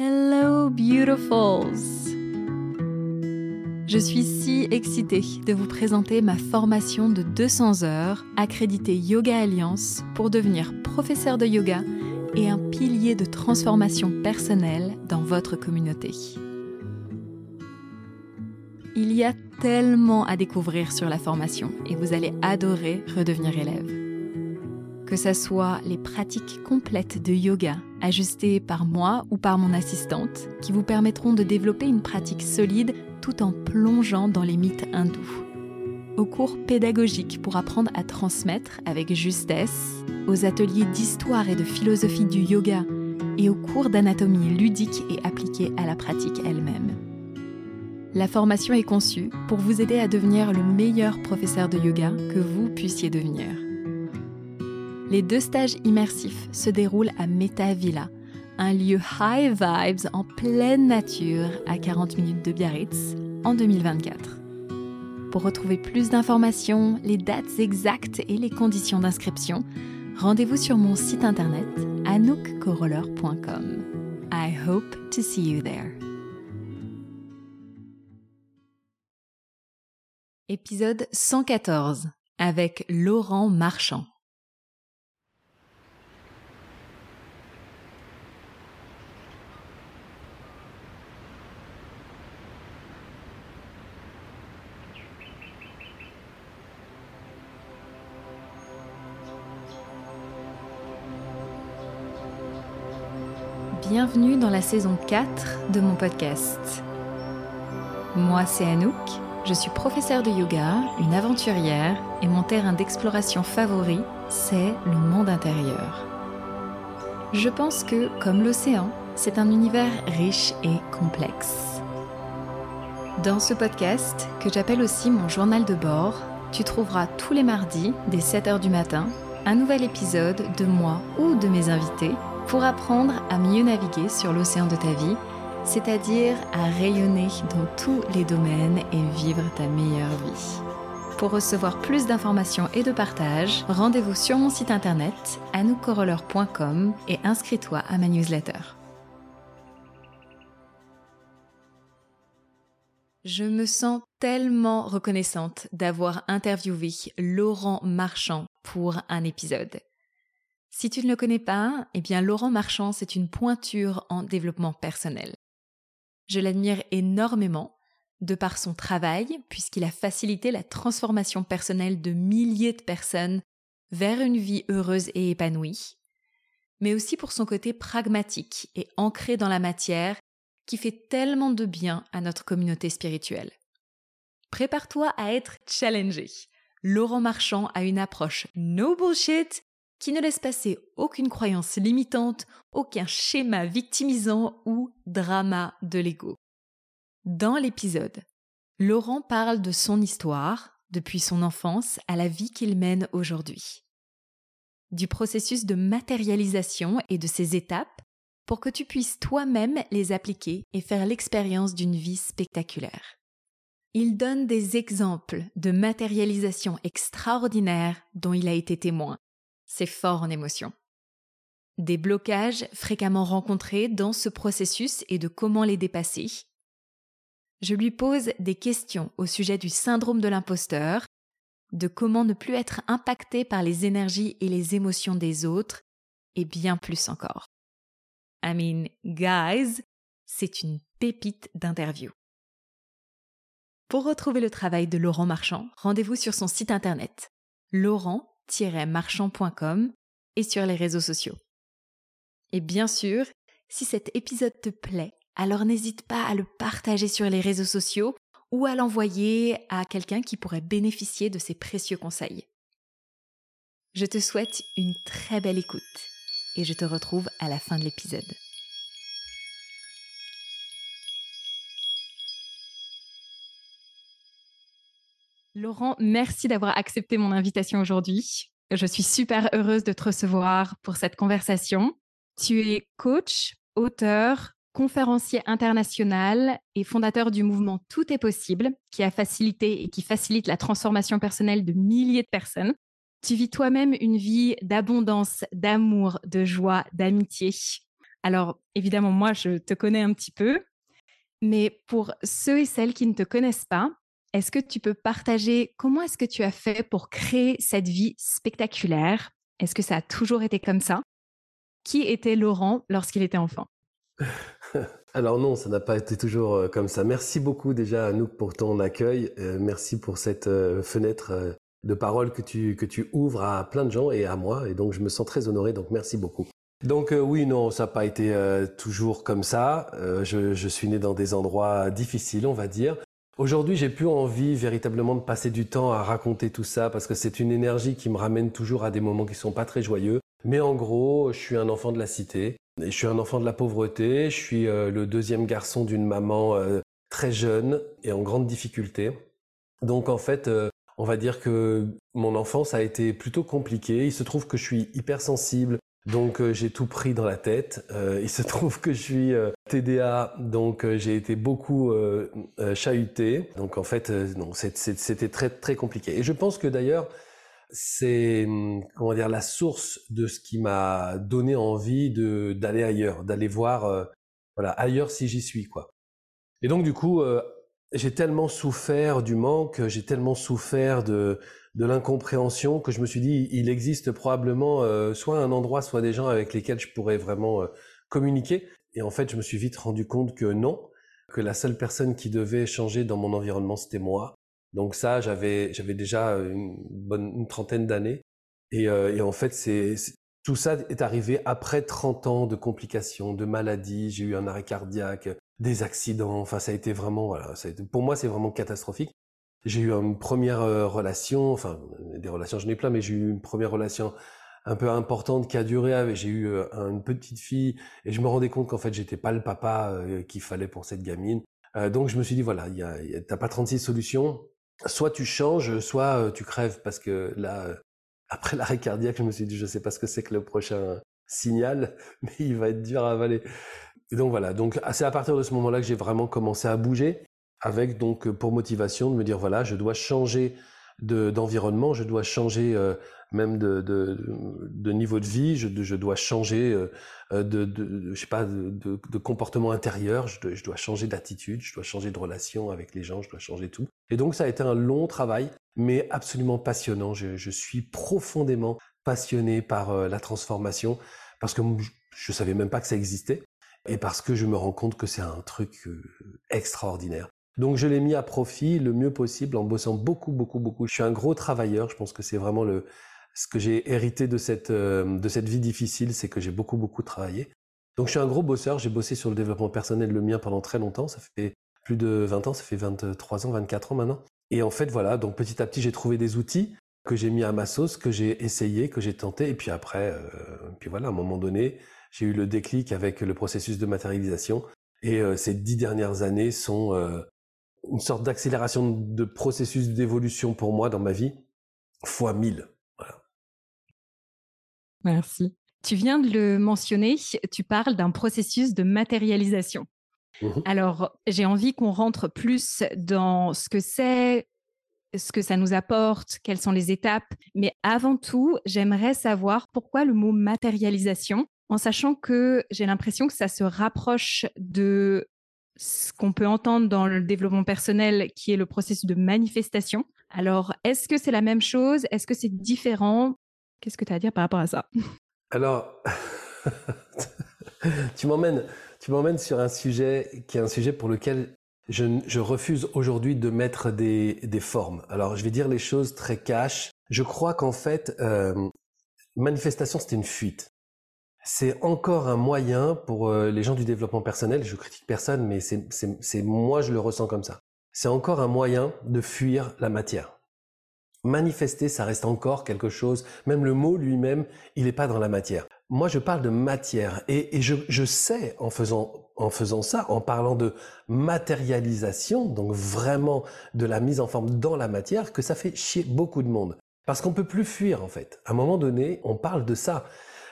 Hello beautifuls Je suis si excitée de vous présenter ma formation de 200 heures accréditée Yoga Alliance pour devenir professeur de yoga et un pilier de transformation personnelle dans votre communauté. Il y a tellement à découvrir sur la formation et vous allez adorer redevenir élève. Que ce soit les pratiques complètes de yoga ajustées par moi ou par mon assistante qui vous permettront de développer une pratique solide tout en plongeant dans les mythes hindous. Aux cours pédagogiques pour apprendre à transmettre avec justesse, aux ateliers d'histoire et de philosophie du yoga et aux cours d'anatomie ludique et appliquée à la pratique elle-même. La formation est conçue pour vous aider à devenir le meilleur professeur de yoga que vous puissiez devenir. Les deux stages immersifs se déroulent à Meta Villa, un lieu high vibes en pleine nature à 40 minutes de Biarritz en 2024. Pour retrouver plus d'informations, les dates exactes et les conditions d'inscription, rendez-vous sur mon site internet anoukcoroller.com. I hope to see you there. Épisode 114 avec Laurent Marchand. Bienvenue dans la saison 4 de mon podcast. Moi, c'est Anouk je suis professeure de yoga, une aventurière, et mon terrain d'exploration favori, c'est le monde intérieur. Je pense que, comme l'océan, c'est un univers riche et complexe. Dans ce podcast, que j'appelle aussi mon journal de bord, tu trouveras tous les mardis, dès 7h du matin, un nouvel épisode de moi ou de mes invités pour apprendre à mieux naviguer sur l'océan de ta vie c'est-à-dire à rayonner dans tous les domaines et vivre ta meilleure vie. Pour recevoir plus d'informations et de partage, rendez-vous sur mon site internet anoukcoroller.com et inscris-toi à ma newsletter. Je me sens tellement reconnaissante d'avoir interviewé Laurent Marchand pour un épisode. Si tu ne le connais pas, eh bien Laurent Marchand, c'est une pointure en développement personnel. Je l'admire énormément de par son travail, puisqu'il a facilité la transformation personnelle de milliers de personnes vers une vie heureuse et épanouie, mais aussi pour son côté pragmatique et ancré dans la matière qui fait tellement de bien à notre communauté spirituelle. Prépare-toi à être challengé. Laurent Marchand a une approche no bullshit qui ne laisse passer aucune croyance limitante, aucun schéma victimisant ou drama de l'ego. Dans l'épisode, Laurent parle de son histoire, depuis son enfance à la vie qu'il mène aujourd'hui. Du processus de matérialisation et de ses étapes pour que tu puisses toi-même les appliquer et faire l'expérience d'une vie spectaculaire. Il donne des exemples de matérialisation extraordinaire dont il a été témoin c'est fort en émotion. Des blocages fréquemment rencontrés dans ce processus et de comment les dépasser. Je lui pose des questions au sujet du syndrome de l'imposteur, de comment ne plus être impacté par les énergies et les émotions des autres, et bien plus encore. I mean, guys, c'est une pépite d'interview. Pour retrouver le travail de Laurent Marchand, rendez-vous sur son site internet laurent marchand.com et sur les réseaux sociaux. Et bien sûr, si cet épisode te plaît, alors n'hésite pas à le partager sur les réseaux sociaux ou à l'envoyer à quelqu'un qui pourrait bénéficier de ces précieux conseils. Je te souhaite une très belle écoute et je te retrouve à la fin de l'épisode. Laurent, merci d'avoir accepté mon invitation aujourd'hui. Je suis super heureuse de te recevoir pour cette conversation. Tu es coach, auteur, conférencier international et fondateur du mouvement Tout est possible, qui a facilité et qui facilite la transformation personnelle de milliers de personnes. Tu vis toi-même une vie d'abondance, d'amour, de joie, d'amitié. Alors, évidemment, moi, je te connais un petit peu, mais pour ceux et celles qui ne te connaissent pas, est-ce que tu peux partager comment est-ce que tu as fait pour créer cette vie spectaculaire? Est-ce que ça a toujours été comme ça? Qui était Laurent lorsqu'il était enfant? Alors non, ça n'a pas été toujours euh, comme ça. Merci beaucoup déjà Anouk pour ton accueil. Euh, merci pour cette euh, fenêtre de parole que tu, que tu ouvres à plein de gens et à moi. Et donc je me sens très honoré, donc merci beaucoup. Donc oui, non, ça n'a pas été toujours comme ça. Je, je, suis né dans des endroits difficiles, on va dire. Aujourd'hui, j'ai plus envie véritablement de passer du temps à raconter tout ça parce que c'est une énergie qui me ramène toujours à des moments qui sont pas très joyeux. Mais en gros, je suis un enfant de la cité. je suis un enfant de la pauvreté. Je suis euh, le deuxième garçon d'une maman euh, très jeune et en grande difficulté. Donc en fait, euh, on va dire que mon enfance a été plutôt compliquée. Il se trouve que je suis hypersensible donc euh, j'ai tout pris dans la tête. Euh, il se trouve que je suis euh, TDA, donc j'ai été beaucoup chahuté. Donc en fait, non, c'était très très compliqué. Et je pense que d'ailleurs, c'est hum, comment dire la source de ce qui m'a donné envie d'aller ailleurs, d'aller voir voilà ailleurs si j'y suis quoi. Et donc du coup, j'ai tellement souffert du manque, j'ai tellement souffert de de l'incompréhension que je me suis dit il existe probablement euh, soit un endroit soit des gens avec lesquels je pourrais vraiment euh, communiquer et en fait je me suis vite rendu compte que non que la seule personne qui devait changer dans mon environnement c'était moi donc ça j'avais j'avais déjà une bonne une trentaine d'années et, euh, en fait c'est tout ça est arrivé après 30 ans de complications, de maladies. J'ai eu un arrêt cardiaque, des accidents. Enfin, ça a été vraiment, voilà, pour moi, c'est vraiment catastrophique. J'ai eu une première euh, relation, enfin des relations j'en ai plein, mais j'ai eu une première relation un peu importante qui a duré. J'ai eu euh, une petite fille et je me rendais compte qu'en fait j'étais pas le papa euh, qu'il fallait pour cette gamine. donc je me suis dit voilà, y a, t'as pas 36 solutions. Soit tu changes, soit tu crèves parce que là, après l'arrêt cardiaque, je me suis dit je sais pas ce que c'est que le prochain signal, mais il va être dur à avaler. Donc voilà, donc c'est à partir de ce moment-là que j'ai vraiment commencé à bouger avec donc euh, pour motivation de me dire voilà, je dois changer d'environnement, je dois changer euh, même de, niveau de vie, je, je dois changer euh, de, je sais pas de, comportement intérieur, je dois, je dois changer d'attitude, je dois changer de relation avec les gens, je dois changer tout. Et donc ça a été un long travail, mais absolument passionnant. Je suis profondément passionné par la transformation parce que je savais même pas que ça existait et parce que je me rends compte que c'est un truc extraordinaire. Donc je l'ai mis à profit le mieux possible en bossant beaucoup, beaucoup, beaucoup. Je suis un gros travailleur. Je pense que c'est vraiment le ce que j'ai hérité de cette euh, de cette vie difficile, c'est que j'ai beaucoup, beaucoup travaillé. Donc je suis un gros bosseur. J'ai bossé sur le développement personnel le mien pendant très longtemps. Ça fait plus de 20 ans, ça fait 23 ans, 24 ans maintenant. Et en fait, voilà, donc petit à petit, j'ai trouvé des outils que j'ai mis à ma sauce, que j'ai essayé, que j'ai tenté. Et puis après, euh, puis voilà, à un moment donné, j'ai eu le déclic avec le processus de matérialisation. Et euh, ces dix dernières années sont une sorte d'accélération de processus d'évolution pour moi dans ma vie, fois mille. Merci. Tu viens de le mentionner, tu parles d'un processus de matérialisation. Mmh Alors, j'ai envie qu'on rentre plus dans ce que c'est, ce que ça nous apporte, quelles sont les étapes. Mais avant tout, j'aimerais savoir pourquoi le mot matérialisation, en sachant que j'ai l'impression que ça se rapproche de ce qu'on peut entendre dans le développement personnel, qui est le processus de manifestation. Alors, est-ce que c'est la même chose? Est-ce que c'est différent? Qu'est-ce que tu as à dire par rapport à ça? Alors, tu m'emmènes, tu m'emmènes sur un sujet qui est un sujet pour lequel je, refuse aujourd'hui de mettre des, formes. Alors, je vais dire les choses très cash. Je crois qu'en fait, euh, manifestation, c'était une fuite c'est encore un moyen pour euh, les gens du développement personnel, je critique personne, mais c'est moi je le ressens comme ça. C'est encore un moyen de fuir la matière. Manifester, ça reste encore quelque chose, même le mot lui-même, il n'est pas dans la matière. Moi, je parle de matière et, je, je, sais en faisant, en faisant ça, en parlant de matérialisation, donc vraiment de la mise en forme dans la matière, que ça fait chier beaucoup de monde. Parce qu'on peut plus fuir en fait. À un moment donné, on parle de ça.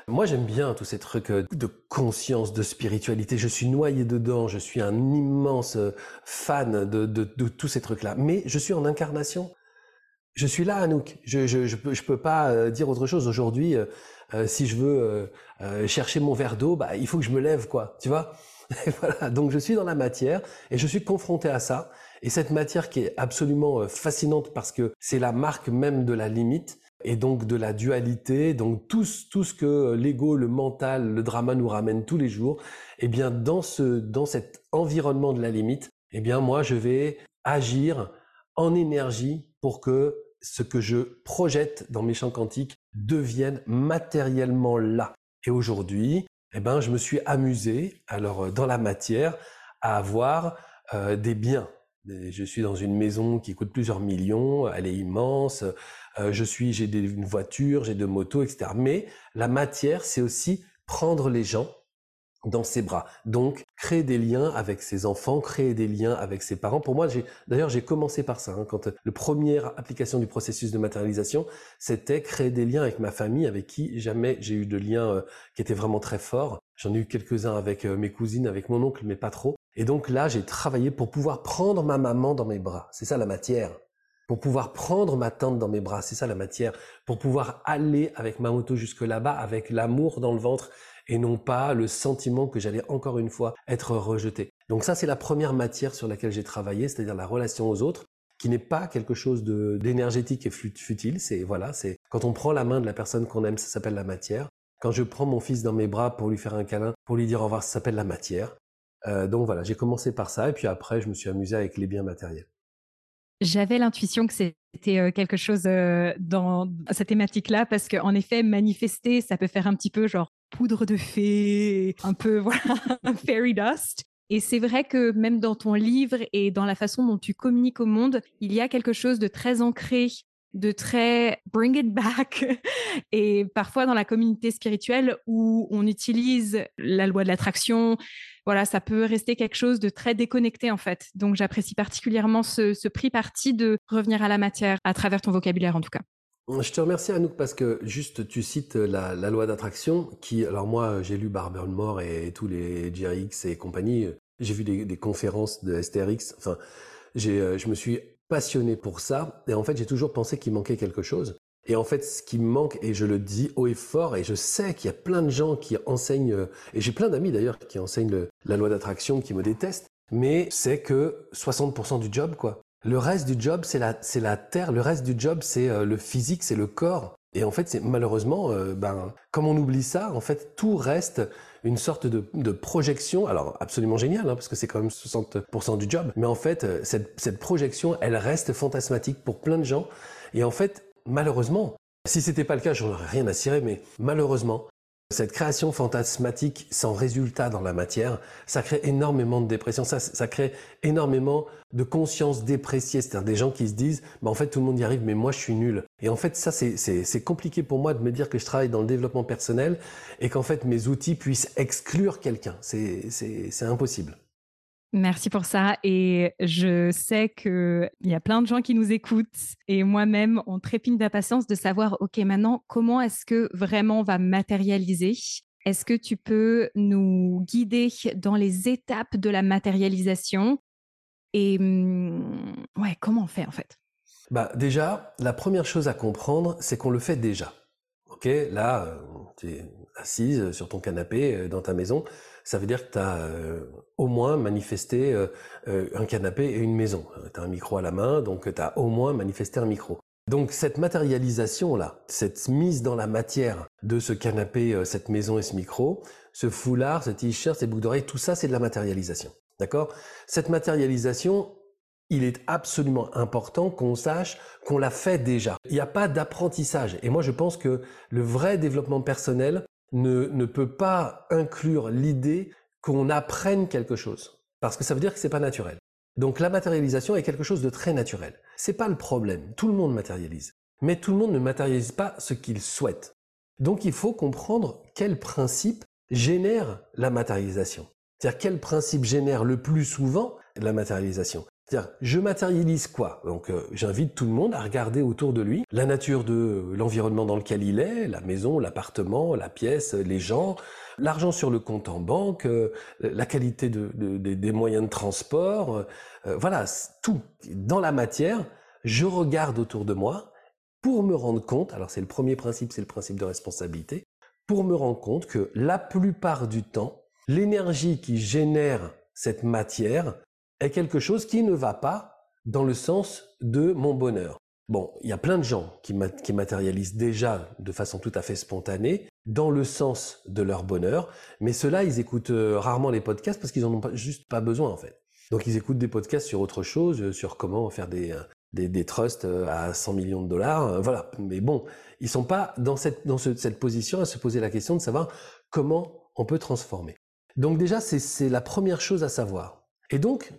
Moi, j'aime bien tous ces trucs euh, de conscience, de spiritualité. Je suis noyé dedans. Je suis un immense euh, fan de, tous ces trucs-là. Mais je suis en incarnation. Je suis là, Anouk. Je je, peux, pas euh, dire autre chose. Aujourd'hui, si je veux chercher mon verre d'eau, bah, il faut que je me lève, quoi. Tu vois? Donc je suis dans la matière et je suis confronté à ça. Et cette matière qui est absolument fascinante parce que c'est la marque même de la limite et donc de la dualité, donc tout, ce que l'ego, le mental, le drama nous ramène tous les jours, eh bien dans ce dans cet environnement de la limite, eh bien moi je vais agir en énergie pour que ce que je projette dans mes champs quantiques devienne matériellement là. Et aujourd'hui, eh ben je me suis amusé alors dans la matière à avoir euh, des biens. Je suis dans une maison qui coûte plusieurs millions, elle est immense, euh, je suis, j'ai une voiture, j'ai deux motos, etc. Mais la matière, c'est aussi prendre les gens dans ses bras. Donc, créer des liens avec ses enfants, créer des liens avec ses parents. Pour moi, j'ai, d'ailleurs, j'ai commencé par ça. Hein, quand la première application du processus de matérialisation, c'était créer des liens avec ma famille, avec qui jamais j'ai eu de liens euh, qui étaient vraiment très forts. J'en ai eu quelques-uns avec euh, mes cousines, avec mon oncle, mais pas trop. Et donc là, j'ai travaillé pour pouvoir prendre ma maman dans mes bras. C'est ça la matière pour pouvoir prendre ma tante dans mes bras, c'est ça la matière, pour pouvoir aller avec ma moto jusque là-bas avec l'amour dans le ventre et non pas le sentiment que j'allais encore une fois être rejeté. Donc ça, c'est la première matière sur laquelle j'ai travaillé, c'est-à-dire la relation aux autres, qui n'est pas quelque chose d'énergétique et futile. C'est voilà, c'est quand on prend la main de la personne qu'on aime, ça s'appelle la matière. Quand je prends mon fils dans mes bras pour lui faire un câlin, pour lui dire au revoir, ça s'appelle la matière. Euh, donc voilà, j'ai commencé par ça et puis après, je me suis amusé avec les biens matériels. J'avais l'intuition que c'était quelque chose dans cette thématique-là parce qu'en effet, manifester, ça peut faire un petit peu genre poudre de fée, un peu voilà, fairy dust. Et c'est vrai que même dans ton livre et dans la façon dont tu communiques au monde, il y a quelque chose de très ancré, de très bring it back. Et parfois dans la communauté spirituelle où on utilise la loi de l'attraction, voilà, ça peut rester quelque chose de très déconnecté en fait. Donc j'apprécie particulièrement ce, prix parti de revenir à la matière à travers ton vocabulaire en tout cas. Je te remercie Anouk parce que juste tu cites la, loi d'attraction qui, alors moi j'ai lu Barbara Moore et, tous les GRX et compagnie, j'ai vu des, conférences de STRX, enfin euh, je me suis passionné pour ça et en fait j'ai toujours pensé qu'il manquait quelque chose. Et en fait, ce qui me manque, et je le dis haut et fort, et je sais qu'il y a plein de gens qui enseignent, euh, et j'ai plein d'amis d'ailleurs qui enseignent la loi d'attraction, qui me détestent, mais c'est que 60% du job, quoi. Le reste du job, c'est la, la terre, le reste du job, c'est euh, le physique, c'est le corps. Et en fait, c'est malheureusement, euh, ben, comme on oublie ça, en fait, tout reste une sorte de, de projection, alors absolument génial, hein, parce que c'est quand même 60% du job, mais en fait, cette, cette projection, elle reste fantasmatique pour plein de gens. Et en fait, malheureusement, si c'était pas le cas, j'en aurais rien à cirer, mais malheureusement, cette création fantasmatique sans résultat dans la matière, ça crée énormément de dépression, ça, ça crée énormément de conscience dépréciée, c'est-à-dire des gens qui se disent, bah en fait tout le monde y arrive, mais moi je suis nul. Et en fait ça c'est compliqué pour moi de me dire que je travaille dans le développement personnel et qu'en fait mes outils puissent exclure quelqu'un, c'est impossible. Merci pour ça. Et je sais qu'il y a plein de gens qui nous écoutent et moi-même, on trépigne d'impatience de savoir, OK, maintenant, comment est-ce que vraiment on va matérialiser? Est-ce que tu peux nous guider dans les étapes de la matérialisation? Et mmh, ouais, comment on fait en fait? Bah, Déjà, la première chose à comprendre, c'est qu'on le fait déjà. OK, là, euh, tu es assise sur ton canapé euh, dans ta maison ça veut dire que tu as euh, au moins manifesté euh, euh, un canapé et une maison. Tu as un micro à la main, donc tu as au moins manifesté un micro. Donc cette matérialisation-là, cette mise dans la matière de ce canapé, cette maison et ce micro, ce foulard, ce t-shirt, ces boucles d'oreilles, tout ça c'est de la matérialisation. D'accord? Cette matérialisation, il est absolument important qu'on sache qu'on l'a fait déjà. Il n'y a pas d'apprentissage. Et moi je pense que le vrai développement personnel, ne, peut pas inclure l'idée qu'on apprenne quelque chose. Parce que ça veut dire que c'est pas naturel. Donc la matérialisation est quelque chose de très naturel. C'est pas le problème. Tout le monde matérialise. Mais tout le monde ne matérialise pas ce qu'il souhaite. Donc il faut comprendre quel principe génère la matérialisation. C'est-à-dire quel principe génère le plus souvent la matérialisation. Je matérialise quoi? Donc, euh, j'invite tout le monde à regarder autour de lui la nature de l'environnement dans lequel il est, la maison, l'appartement, la pièce, les gens, l'argent sur le compte en banque, euh, la qualité de, des moyens de transport, euh, voilà, tout. Dans la matière, je regarde autour de moi pour me rendre compte, alors c'est le premier principe, c'est le principe de responsabilité, pour me rendre compte que la plupart du temps, l'énergie qui génère cette matière est quelque chose qui ne va pas dans le sens de mon bonheur. Bon, il y a plein de gens qui, matérialisent déjà de façon tout à fait spontanée dans le sens de leur bonheur, mais ceux-là, ils écoutent euh, rarement les podcasts parce qu'ils n'en ont juste pas besoin en fait. Donc ils écoutent des podcasts sur autre chose, euh, sur comment faire des, euh, des trusts à 100 millions de dollars, voilà. Mais bon, ils sont pas dans cette, dans cette position à se poser la question de savoir comment on peut transformer. Donc déjà, c'est la première chose à savoir. Et donc,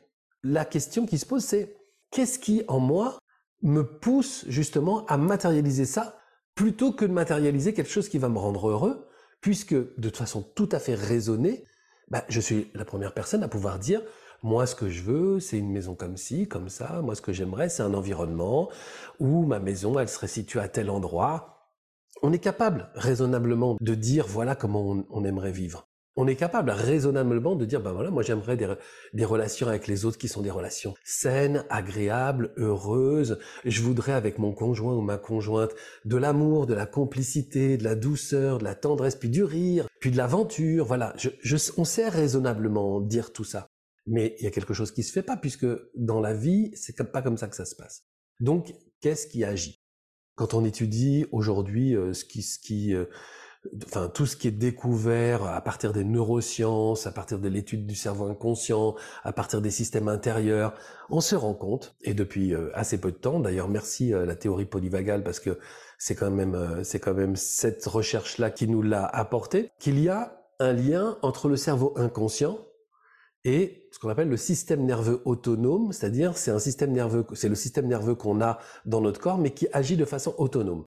la question qui se pose, c'est qu'est-ce qui en moi me pousse justement à matérialiser ça plutôt que de matérialiser quelque chose qui va me rendre heureux, puisque de façon tout à fait raisonnée, bah, je suis la première personne à pouvoir dire, moi ce que je veux, c'est une maison comme ci, comme ça, moi ce que j'aimerais, c'est un environnement où ma maison, elle serait située à tel endroit. On est capable raisonnablement de dire voilà comment on aimerait vivre on est capable raisonnablement de dire, ben voilà, moi j'aimerais des, relations avec les autres qui sont des relations saines, agréables, heureuses. Je voudrais avec mon conjoint ou ma conjointe de l'amour, de la complicité, de la douceur, de la tendresse, puis du rire, puis de l'aventure. Voilà, on sait raisonnablement dire tout ça. Mais il y a quelque chose qui se fait pas puisque dans la vie, c'est pas comme ça que ça se passe. Donc, qu'est-ce qui agit? Quand on étudie aujourd'hui euh, ce qui, ce qui euh, enfin tout ce qui est découvert à partir des neurosciences, à partir de l'étude du cerveau inconscient, à partir des systèmes intérieurs, on se rend compte et depuis euh, assez peu de temps, d'ailleurs merci à euh, la théorie polyvagale parce que c'est quand même euh, c'est quand même cette recherche là qui nous l'a apporté qu'il y a un lien entre le cerveau inconscient et ce qu'on appelle le système nerveux autonome, c'est-à-dire c'est un système nerveux, c'est le système nerveux qu'on a dans notre corps, mais qui agit de façon autonome.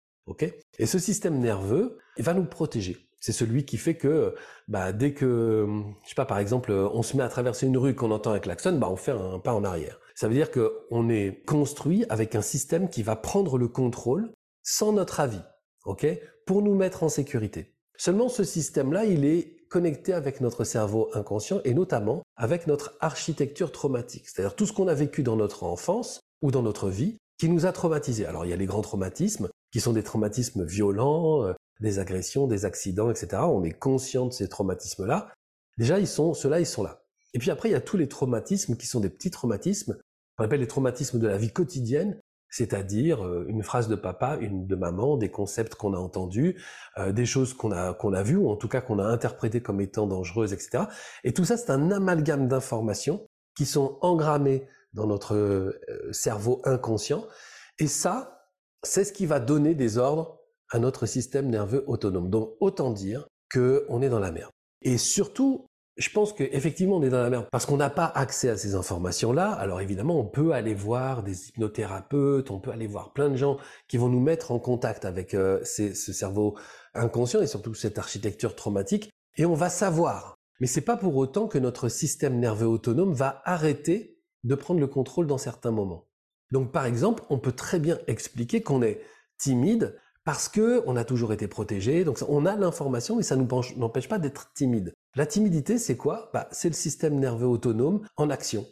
Et ce système nerveux va nous protéger. C'est celui qui fait que bah, dès que, je sais pas, par exemple, on se met à traverser une rue qu'on entend un klaxon, bah, on fait un pas en arrière. Ça veut dire qu'on est construit avec un système qui va prendre le contrôle sans notre avis, ok, pour nous mettre en sécurité. Seulement, ce système-là, il est connecté avec notre cerveau inconscient et notamment avec notre architecture traumatique. C'est-à-dire tout ce qu'on a vécu dans notre enfance ou dans notre vie qui nous a traumatisés. Alors, il y a les grands traumatismes, qui sont des traumatismes violents, euh, des agressions, des accidents, etc. On est conscient de ces traumatismes-là. Déjà, ils sont, ceux-là, ils sont là. Et puis après, il y a tous les traumatismes qui sont des petits traumatismes, qu'on appelle les traumatismes de la vie quotidienne, c'est-à-dire euh, une phrase de papa, une de maman, des concepts qu'on a entendus, euh, des choses qu'on a qu'on a vues ou en tout cas qu'on a interprétées comme étant dangereuses, etc. Et tout ça, c'est un amalgame d'informations qui sont engrammées dans notre cerveau inconscient. Et ça, c'est ce qui va donner des ordres à notre système nerveux autonome. Donc autant dire qu'on est dans la merde. Et surtout, je pense qu'effectivement on est dans la merde parce qu'on n'a pas accès à ces informations-là. Alors évidemment, on peut aller voir des hypnothérapeutes, on peut aller voir plein de gens qui vont nous mettre en contact avec euh, ce cerveau inconscient et surtout cette architecture traumatique, et on va savoir. Mais c'est pas pour autant que notre système nerveux autonome va arrêter de prendre le contrôle dans certains moments. Donc par exemple, on peut très bien expliquer qu'on est timide parce que on a toujours été protégé, donc on a l'information et ça nous n'empêche pas d'être timide. La timidité, c'est quoi? Bah, C'est le système nerveux autonome en action.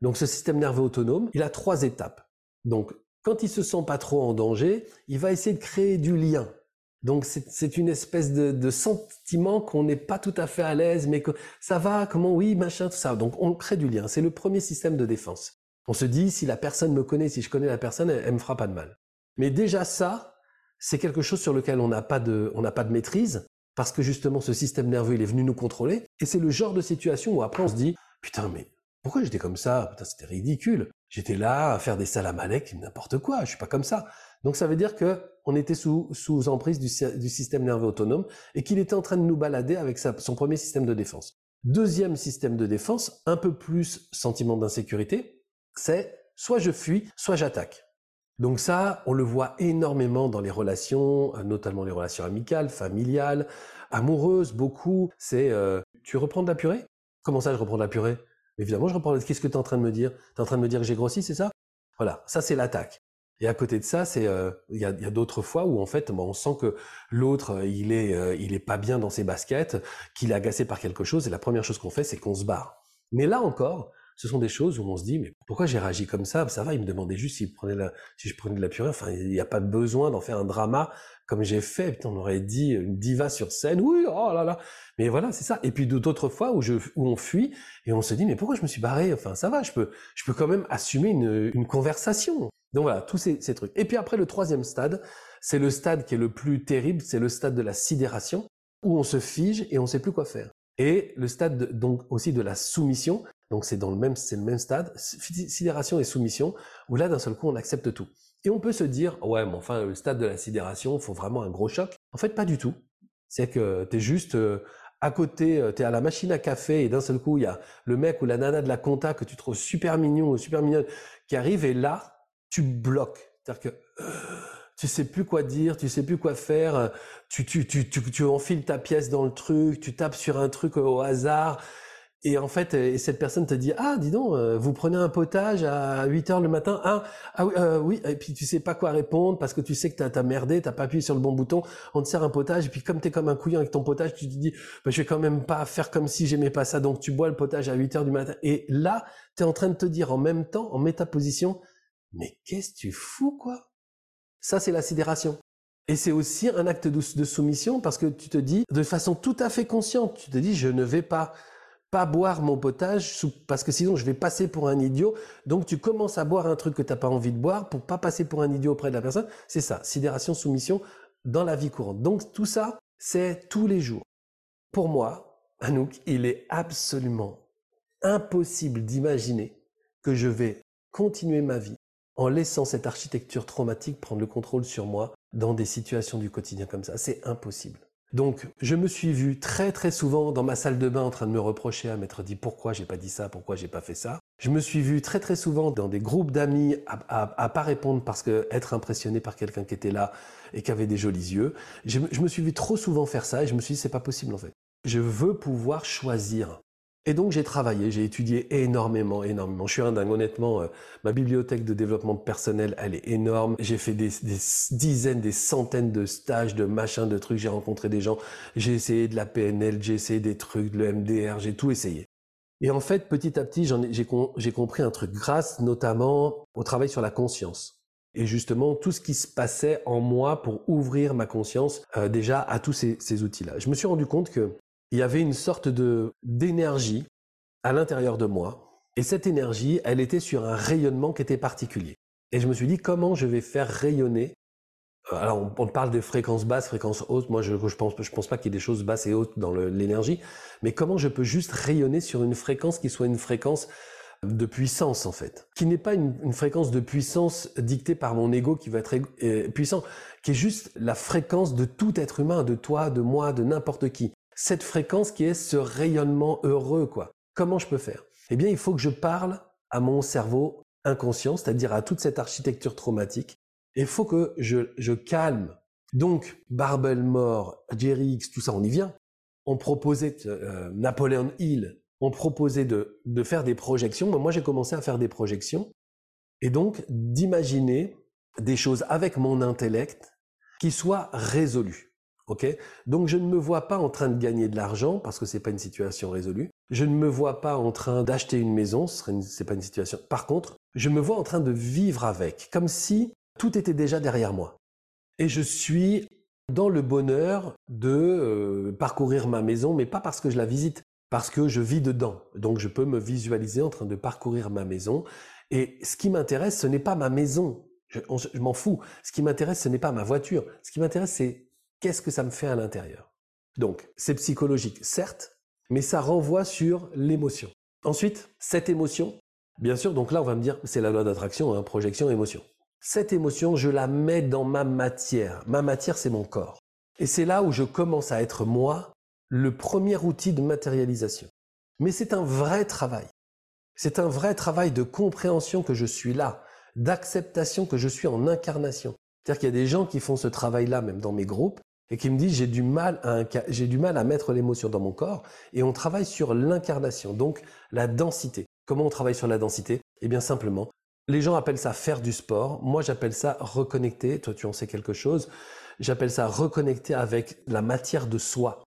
Donc ce système nerveux autonome, il a trois étapes. Donc quand il se sent pas trop en danger, il va essayer de créer du lien. Donc c'est une espèce de, de sentiment qu'on n'est pas tout à fait à l'aise, mais que ça va, comment oui, machin, tout ça. Donc on crée du lien. C'est le premier système de défense. On se dit, si la personne me connaît, si je connais la personne, elle, me fera pas de mal. Mais déjà ça, c'est quelque chose sur lequel on n'a pas de, on n'a pas de maîtrise, parce que justement ce système nerveux, il est venu nous contrôler, et c'est le genre de situation où après on se dit, putain, mais pourquoi j'étais comme ça? Putain, c'était ridicule. J'étais là à faire des salamalek, n'importe quoi, je suis pas comme ça. Donc ça veut dire que on était sous, sous emprise du, du système nerveux autonome et qu'il était en train de nous balader avec son premier système de défense. Deuxième système de défense, un peu plus sentiment d'insécurité, c'est soit je fuis, soit j'attaque. Donc ça, on le voit énormément dans les relations, euh, notamment les relations amicales, familiales, amoureuses, beaucoup. C'est euh, tu reprends de la purée? Comment ça, je reprends de la purée? Évidemment, je reprends. Qu'est-ce que tu es en train de me dire? Tu es en train de me dire que j'ai grossi, c'est ça? Voilà, ça c'est l'attaque. Et à côté de ça, c'est euh, il y a, d'autres fois où en fait, on sent que l'autre il est il est pas bien dans ses baskets, qu'il est agacé par quelque chose, et la première chose qu'on fait, c'est qu'on se barre. Mais là encore, ce sont des choses où on se dit, mais pourquoi j'ai réagi comme ça? Ça va, il me demandait juste si, prenait la, si je prenais de la purée. Enfin, il n'y a pas besoin d'en faire un drama comme j'ai fait. Putain, on aurait dit une diva sur scène. Oui, oh là là. Mais voilà, c'est ça. Et puis d'autres fois où, je, on fuit et on se dit, mais pourquoi je me suis barré? Enfin, ça va, je peux, je peux quand même assumer une, une conversation. Donc voilà, tous ces, ces trucs. Et puis après, le troisième stade, c'est le stade qui est le plus terrible, c'est le stade de la sidération, où on se fige et on ne sait plus quoi faire. Et le stade donc aussi de la soumission, donc c'est dans le même, c'est le même stade, sidération et soumission, où là d'un seul coup on accepte tout. Et on peut se dire, ouais, mais enfin le stade de la sidération, faut vraiment un gros choc. En fait, pas du tout. C'est que tu es juste euh, à côté, euh, tu es à la machine à café et d'un seul coup il y a le mec ou la nana de la compta que tu trouves super mignon ou super mignonne qui arrive et là tu bloques. C'est-à-dire que euh, tu sais plus quoi dire, tu sais plus quoi faire, tu, tu, tu, tu, tu enfiles ta pièce dans le truc, tu tapes sur un truc au hasard, et en fait, et cette personne te dit, ah, dis donc, euh, vous prenez un potage à 8 heures le matin, ah, ah oui, euh, oui, et puis tu sais pas quoi répondre parce que tu sais que t'as as merdé, t'as pas appuyé sur le bon bouton, on te sert un potage, et puis comme t'es comme un couillon avec ton potage, tu te dis, bah, je vais quand même pas faire comme si j'aimais pas ça, donc tu bois le potage à 8 heures du matin, et là, tu es en train de te dire en même temps, en métaposition, mais qu'est-ce que tu fous, quoi? Ça, c'est la sidération. Et c'est aussi un acte de, soumission parce que tu te dis, de façon tout à fait consciente, tu te dis, je ne vais pas pas boire mon potage parce que sinon je vais passer pour un idiot. Donc tu commences à boire un truc que tu n'as pas envie de boire pour pas passer pour un idiot auprès de la personne. C'est ça, sidération, soumission dans la vie courante. Donc tout ça, c'est tous les jours. Pour moi, Anouk, il est absolument impossible d'imaginer que je vais continuer ma vie en laissant cette architecture traumatique prendre le contrôle sur moi dans des situations du quotidien comme ça. C'est impossible. Donc, je me suis vu très très souvent dans ma salle de bain en train de me reprocher, à m'être dit pourquoi j'ai pas dit ça, pourquoi j'ai pas fait ça? Je me suis vu très très souvent dans des groupes d'amis à, pas répondre parce que être impressionné par quelqu'un qui était là et qui avait des jolis yeux. Je, je me suis vu trop souvent faire ça et je me suis dit c'est pas possible en fait. Je veux pouvoir choisir. Et donc j'ai travaillé, j'ai étudié énormément, énormément. Je suis un dingue, honnêtement. Euh, ma bibliothèque de développement personnel, elle est énorme. J'ai fait des, dizaines, des centaines de stages, de machins, de trucs. J'ai rencontré des gens. J'ai essayé de la PNL, j'ai essayé des trucs, de l'MDR, j'ai tout essayé. Et en fait, petit à petit, j'ai compris un truc grâce notamment au travail sur la conscience. Et justement, tout ce qui se passait en moi pour ouvrir ma conscience euh, déjà à tous ces, ces outils-là. Je me suis rendu compte que il y avait une sorte de d'énergie à l'intérieur de moi. Et cette énergie, elle était sur un rayonnement qui était particulier. Et je me suis dit, comment je vais faire rayonner euh, alors, on, parle de fréquences basses, fréquences hautes. Moi, je je pense pas qu'il y ait des choses basses et hautes dans l'énergie. Mais comment je peux juste rayonner sur une fréquence qui soit une fréquence de puissance, en fait? Qui n'est pas une, fréquence de puissance dictée par mon ego qui va être puissant. Qui est juste la fréquence de tout être humain, de toi, de moi, de n'importe qui cette fréquence qui est ce rayonnement heureux, quoi. Comment je peux faire? Eh bien, il faut que je parle à mon cerveau inconscient, c'est-à-dire à toute cette architecture traumatique. Il faut que je, calme. Donc, Barbel mort, Jerry X, tout ça, on y vient. On proposait, euh, Napoléon Hill, on proposait de, de faire des projections. Moi, j'ai commencé à faire des projections. Et donc, d'imaginer des choses avec mon intellect qui soient résolues. Ok Donc je ne me vois pas en train de gagner de l'argent parce que c'est pas une situation résolue. Je ne me vois pas en train d'acheter une maison, ce n'est pas une situation. Par contre, je me vois en train de vivre avec, comme si tout était déjà derrière moi. Et je suis dans le bonheur de euh, parcourir ma maison, mais pas parce que je la visite, parce que je vis dedans. Donc je peux me visualiser en train de parcourir ma maison. Et ce qui m'intéresse, ce n'est pas ma maison. je m'en fous. Ce qui m'intéresse, ce n'est pas ma voiture. Ce qui m'intéresse, c'est qu'est-ce que ça me fait à l'intérieur? Donc, c'est psychologique, certes, mais ça renvoie sur l'émotion. Ensuite, cette émotion, bien sûr, donc là, on va me dire, c'est la loi d'attraction, hein, projection, émotion. Cette émotion, je la mets dans ma matière. Ma matière, c'est mon corps. Et c'est là où je commence à être moi, le premier outil de matérialisation. Mais c'est un vrai travail. C'est un vrai travail de compréhension que je suis là, d'acceptation que je suis en incarnation. C'est-à-dire qu'il y a des gens qui font ce travail-là, même dans mes groupes, et qui me disent j'ai du mal à j'ai du mal à mettre l'émotion dans mon corps et on travaille sur l'incarnation donc la densité. Comment on travaille sur la densité? Eh bien simplement, les gens appellent ça faire du sport, moi j'appelle ça reconnecter, toi tu en sais quelque chose, j'appelle ça reconnecter avec la matière de soi.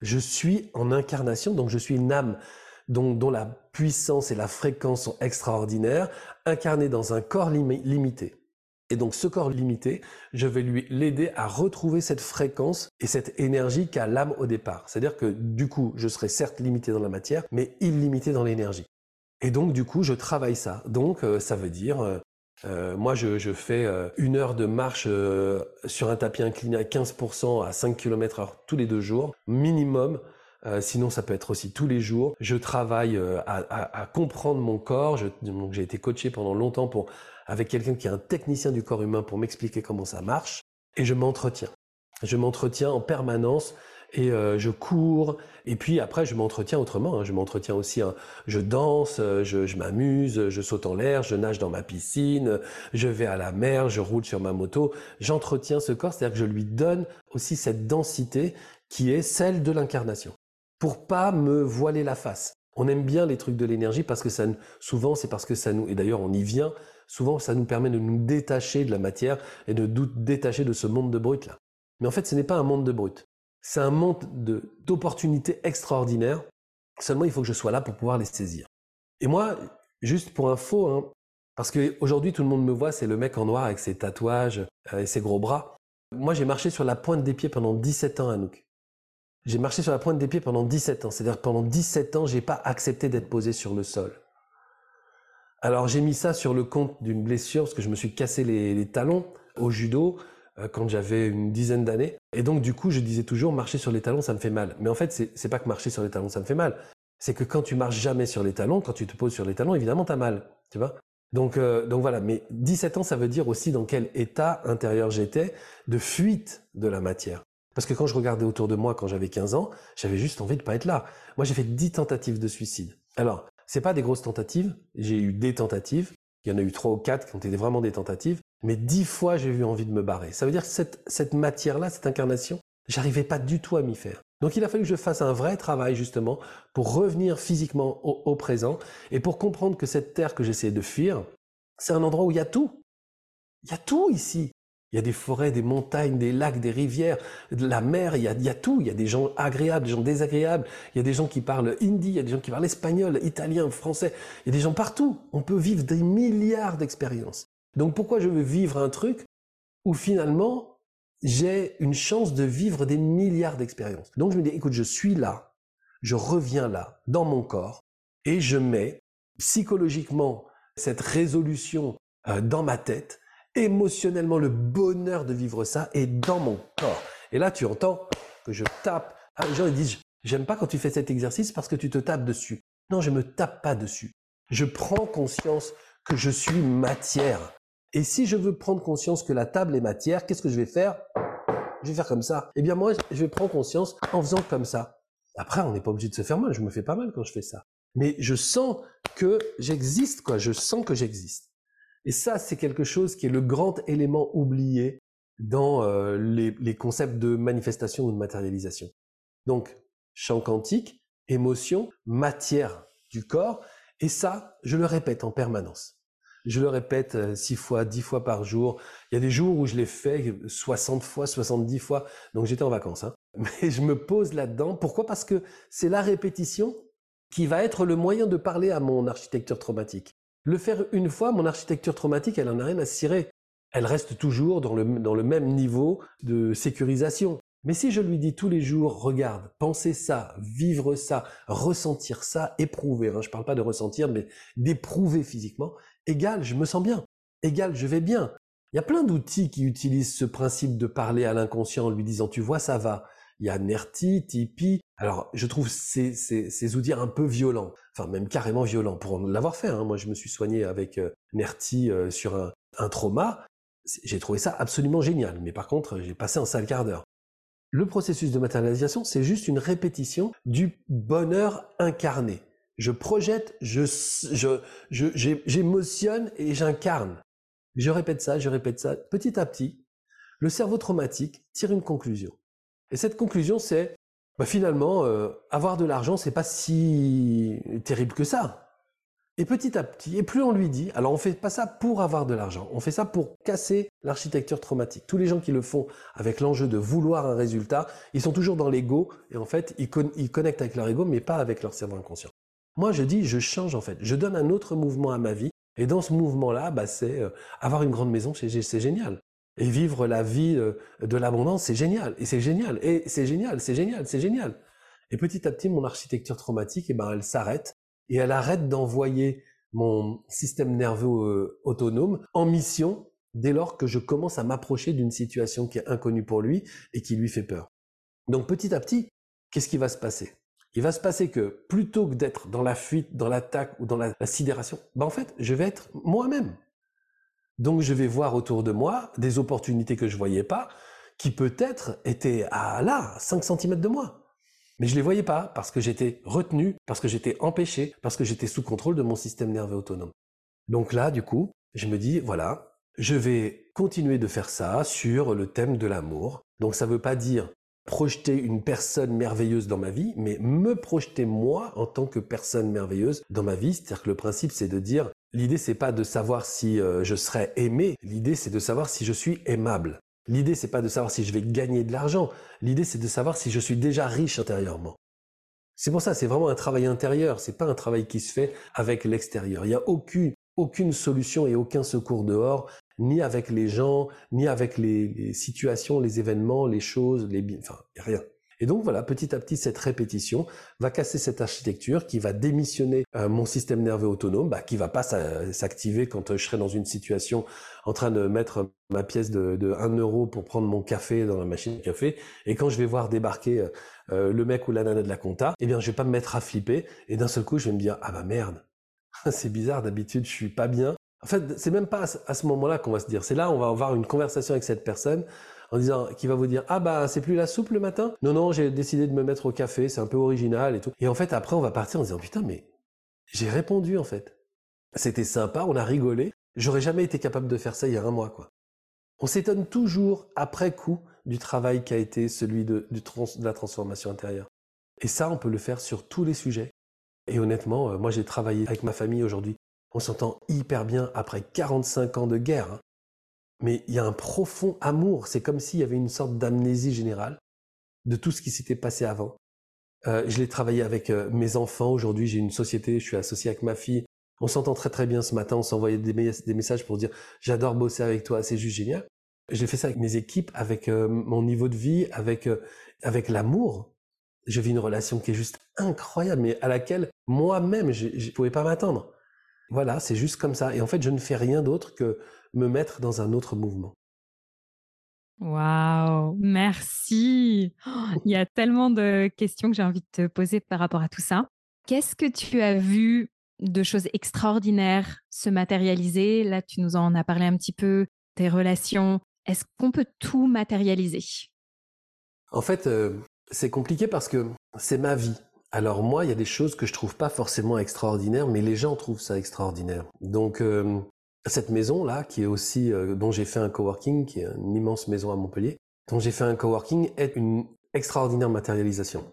Je suis en incarnation donc je suis une âme dont, dont la puissance et la fréquence sont extraordinaires, incarné dans un corps limité. Et donc ce corps limité, je vais lui l'aider à retrouver cette fréquence et cette énergie qu'a l'âme au départ. C'est-à-dire que du coup, je serai certes limité dans la matière, mais illimité dans l'énergie. Et donc du coup, je travaille ça. Donc euh, ça veut dire, euh, euh, moi je, fais une heure de marche sur un tapis incliné à 15% à 5 km heure tous les deux jours, minimum. sinon, ça peut être aussi tous les jours. Je travaille à, comprendre mon corps. j'ai été coaché pendant longtemps pour avec quelqu'un qui est un technicien du corps humain pour m'expliquer comment ça marche, et je m'entretiens. Je m'entretiens en permanence et euh, je cours. Et puis après, je m'entretiens autrement. Hein. Je m'entretiens aussi. Hein. Je danse, euh, je, je m'amuse, je saute en l'air, je nage dans ma piscine, je vais à la mer, je roule sur ma moto. J'entretiens ce corps, c'est-à-dire que je lui donne aussi cette densité qui est celle de l'incarnation, pour pas me voiler la face. On aime bien les trucs de l'énergie parce que ça, souvent, c'est parce que ça nous, et d'ailleurs, on y vient, souvent ça nous permet de nous détacher de la matière et de nous détacher de ce monde de brut là. Mais en fait, ce n'est pas un monde de brut. C'est un monde d'opportunités extraordinaires. Seulement, il faut que je sois là pour pouvoir les saisir. Et moi, juste pour info, hein, parce qu'aujourd'hui, tout le monde me voit, c'est le mec en noir avec ses tatouages euh, et ses gros bras. Moi, j'ai marché sur la pointe des pieds pendant 17 ans, Anouk. J'ai marché sur la pointe des pieds pendant 17 ans. C'est-à-dire pendant 17 ans, j'ai pas accepté d'être posé sur le sol. Alors j'ai mis ça sur le compte d'une blessure parce que je me suis cassé les, talons au judo euh, quand j'avais une dizaine d'années. Et donc du coup, je disais toujours marcher sur les talons, ça me fait mal. Mais en fait, c'est pas que marcher sur les talons, ça me fait mal. C'est que quand tu marches jamais sur les talons, quand tu te poses sur les talons, évidemment, tu as mal. Tu vois donc, euh, donc voilà, mais 17 ans, ça veut dire aussi dans quel état intérieur j'étais de fuite de la matière. Parce que quand je regardais autour de moi quand j'avais 15 ans, j'avais juste envie de pas être là. Moi, j'ai fait 10 tentatives de suicide. Alors, c'est pas des grosses tentatives. J'ai eu des tentatives. Il y en a eu trois ou quatre qui ont été vraiment des tentatives. Mais dix fois, j'ai eu envie de me barrer. Ça veut dire que cette, matière-là, cette incarnation, j'arrivais pas du tout à m'y faire. Donc il a fallu que je fasse un vrai travail justement pour revenir physiquement au, au présent et pour comprendre que cette terre que j'essayais de fuir, c'est un endroit où il y a tout. Il y a tout ici. Il y a des forêts, des montagnes, des lacs, des rivières, de la mer, il y, a, tout. Il y a des gens agréables, des gens désagréables. Il y a des gens qui parlent hindi, il y a des gens qui parlent espagnol, italien, français. Il y a des gens partout. On peut vivre des milliards d'expériences. Donc pourquoi je veux vivre un truc où finalement j'ai une chance de vivre des milliards d'expériences? Donc je me dis, écoute, je suis là, je reviens là, dans mon corps, et je mets psychologiquement cette résolution euh, dans ma tête émotionnellement, le bonheur de vivre ça est dans mon corps. Et là, tu entends que je tape. Ah, les gens ils disent, j'aime pas quand tu fais cet exercice parce que tu te tapes dessus. Non, je me tape pas dessus. Je prends conscience que je suis matière. Et si je veux prendre conscience que la table est matière, qu'est-ce que je vais faire? Je vais faire comme ça. Eh bien moi, je vais prendre conscience en faisant comme ça. Après, on n'est pas obligé de se faire mal. Je me fais pas mal quand je fais ça. Mais je sens que j'existe, quoi. Je sens que j'existe. Et ça, c'est quelque chose qui est le grand élément oublié dans euh, les, concepts de manifestation ou de matérialisation. Donc, champ quantique, émotion, matière du corps, et ça, je le répète en permanence. Je le répète euh, six fois, dix fois par jour. Il y a des jours où je l'ai fait 60 fois, 70 fois. Donc j'étais en vacances. Hein. Mais je me pose là-dedans. Pourquoi? Parce que c'est la répétition qui va être le moyen de parler à mon architecture traumatique. Le faire une fois, mon architecture traumatique, elle en a rien à cirer. Elle reste toujours dans le, même niveau de sécurisation. Mais si je lui dis tous les jours, regarde, penser ça, vivre ça, ressentir ça, éprouver, hein, je ne parle pas de ressentir, mais d'éprouver physiquement, égal, je me sens bien, égal, je vais bien. Il y a plein d'outils qui utilisent ce principe de parler à l'inconscient en lui disant, tu vois, ça va. Il y a Nerti, Tipeee, alors, je trouve ces, ces, outils un peu violents, enfin même carrément violents, pour l'avoir fait. Hein. Moi, je me suis soigné avec euh, Nerti euh, sur un, un trauma. J'ai trouvé ça absolument génial, mais par contre, j'ai passé un sale quart d'heure. Le processus de matérialisation, c'est juste une répétition du bonheur incarné. Je projette, je, je, j'émotionne et j'incarne. Je répète ça, je répète ça. Petit à petit, le cerveau traumatique tire une conclusion. Et cette conclusion, c'est bah finalement, euh, avoir de l'argent, c'est pas si terrible que ça. Et petit à petit, et plus on lui dit, alors on fait pas ça pour avoir de l'argent, on fait ça pour casser l'architecture traumatique. Tous les gens qui le font avec l'enjeu de vouloir un résultat, ils sont toujours dans l'ego, et en fait, ils, connectent avec leur ego, mais pas avec leur cerveau inconscient. Moi, je dis, je change en fait. Je donne un autre mouvement à ma vie. Et dans ce mouvement-là, bah, c'est euh, avoir une grande maison, c'est génial. Et vivre la vie euh, de l'abondance, c'est génial. Et c'est génial. Et c'est génial, c'est génial, c'est génial. Et petit à petit, mon architecture traumatique, eh ben, elle s'arrête. Et elle arrête d'envoyer mon système nerveux euh, autonome en mission dès lors que je commence à m'approcher d'une situation qui est inconnue pour lui et qui lui fait peur. Donc petit à petit, qu'est-ce qui va se passer? Il va se passer que plutôt que d'être dans la fuite, dans l'attaque ou dans la, sidération, ben en fait, je vais être moi-même. Donc je vais voir autour de moi des opportunités que je voyais pas, qui peut-être étaient à là, 5 cm de moi. Mais je les voyais pas parce que j'étais retenu, parce que j'étais empêché, parce que j'étais sous contrôle de mon système nerveux autonome. Donc là, du coup, je me dis, voilà, je vais continuer de faire ça sur le thème de l'amour. Donc ça veut pas dire projeter une personne merveilleuse dans ma vie, mais me projeter moi en tant que personne merveilleuse dans ma vie. C'est-à-dire que le principe, c'est de dire, l'idée, c'est pas de savoir si euh, je serai aimé, l'idée, c'est de savoir si je suis aimable. L'idée, c'est pas de savoir si je vais gagner de l'argent. L'idée, c'est de savoir si je suis déjà riche intérieurement. C'est pour ça, c'est vraiment un travail intérieur. C'est pas un travail qui se fait avec l'extérieur. Il n'y a aucune, aucune solution et aucun secours dehors ni avec les gens, ni avec les, situations, les événements, les choses, les enfin rien. Et donc voilà, petit à petit, cette répétition va casser cette architecture qui va démissionner euh, mon système nerveux autonome, bah, qui va pas s'activer quand euh, je serai dans une situation en train de mettre ma pièce de, de 1 euro pour prendre mon café dans la machine à café. Et quand je vais voir débarquer euh, le mec ou la nana de la compta, eh bien, je vais pas me mettre à flipper. Et d'un seul coup, je vais me dire, ah bah merde, c'est bizarre, d'habitude, je suis pas bien. En fait, c'est même pas à ce moment-là qu'on va se dire. C'est là, on va avoir une conversation avec cette personne en disant, qui va vous dire, ah bah, c'est plus la soupe le matin? Non, non, j'ai décidé de me mettre au café, c'est un peu original et tout. Et en fait, après, on va partir en disant, putain, mais j'ai répondu, en fait. C'était sympa, on a rigolé. J'aurais jamais été capable de faire ça il y a un mois, quoi. On s'étonne toujours, après coup, du travail qui a été celui de, la transformation intérieure. Et ça, on peut le faire sur tous les sujets. Et honnêtement, euh, moi, j'ai travaillé avec ma famille aujourd'hui on s'entend hyper bien après 45 ans de guerre. Hein. Mais il y a un profond amour. C'est comme s'il y avait une sorte d'amnésie générale de tout ce qui s'était passé avant. Euh, je l'ai travaillé avec euh, mes enfants. Aujourd'hui, j'ai une société. Je suis associé avec ma fille. On s'entend très très bien ce matin. On s'envoyait des, messages pour dire j'adore bosser avec toi. C'est juste génial. J'ai fait ça avec mes équipes, avec euh, mon niveau de vie, avec avec l'amour. Je vis une relation qui est juste incroyable, mais à laquelle moi-même je ne pouvais pas m'attendre. Voilà, c'est juste comme ça. Et en fait, je ne fais rien d'autre que me mettre dans un autre mouvement. Waouh, merci. il y a tellement de questions que j'ai envie de te poser par rapport à tout ça. Qu'est-ce que tu as vu de choses extraordinaires se matérialiser? Là, tu nous en as parlé un petit peu, tes relations. Est-ce qu'on peut tout matérialiser? En fait, euh, c'est compliqué parce que c'est ma vie. Alors moi, il y a des choses que je trouve pas forcément extraordinaires, mais les gens trouvent ça extraordinaire. Donc euh, cette maison là, qui est aussi euh, dont j'ai fait un coworking, qui est une immense maison à Montpellier, dont j'ai fait un coworking, est une extraordinaire matérialisation.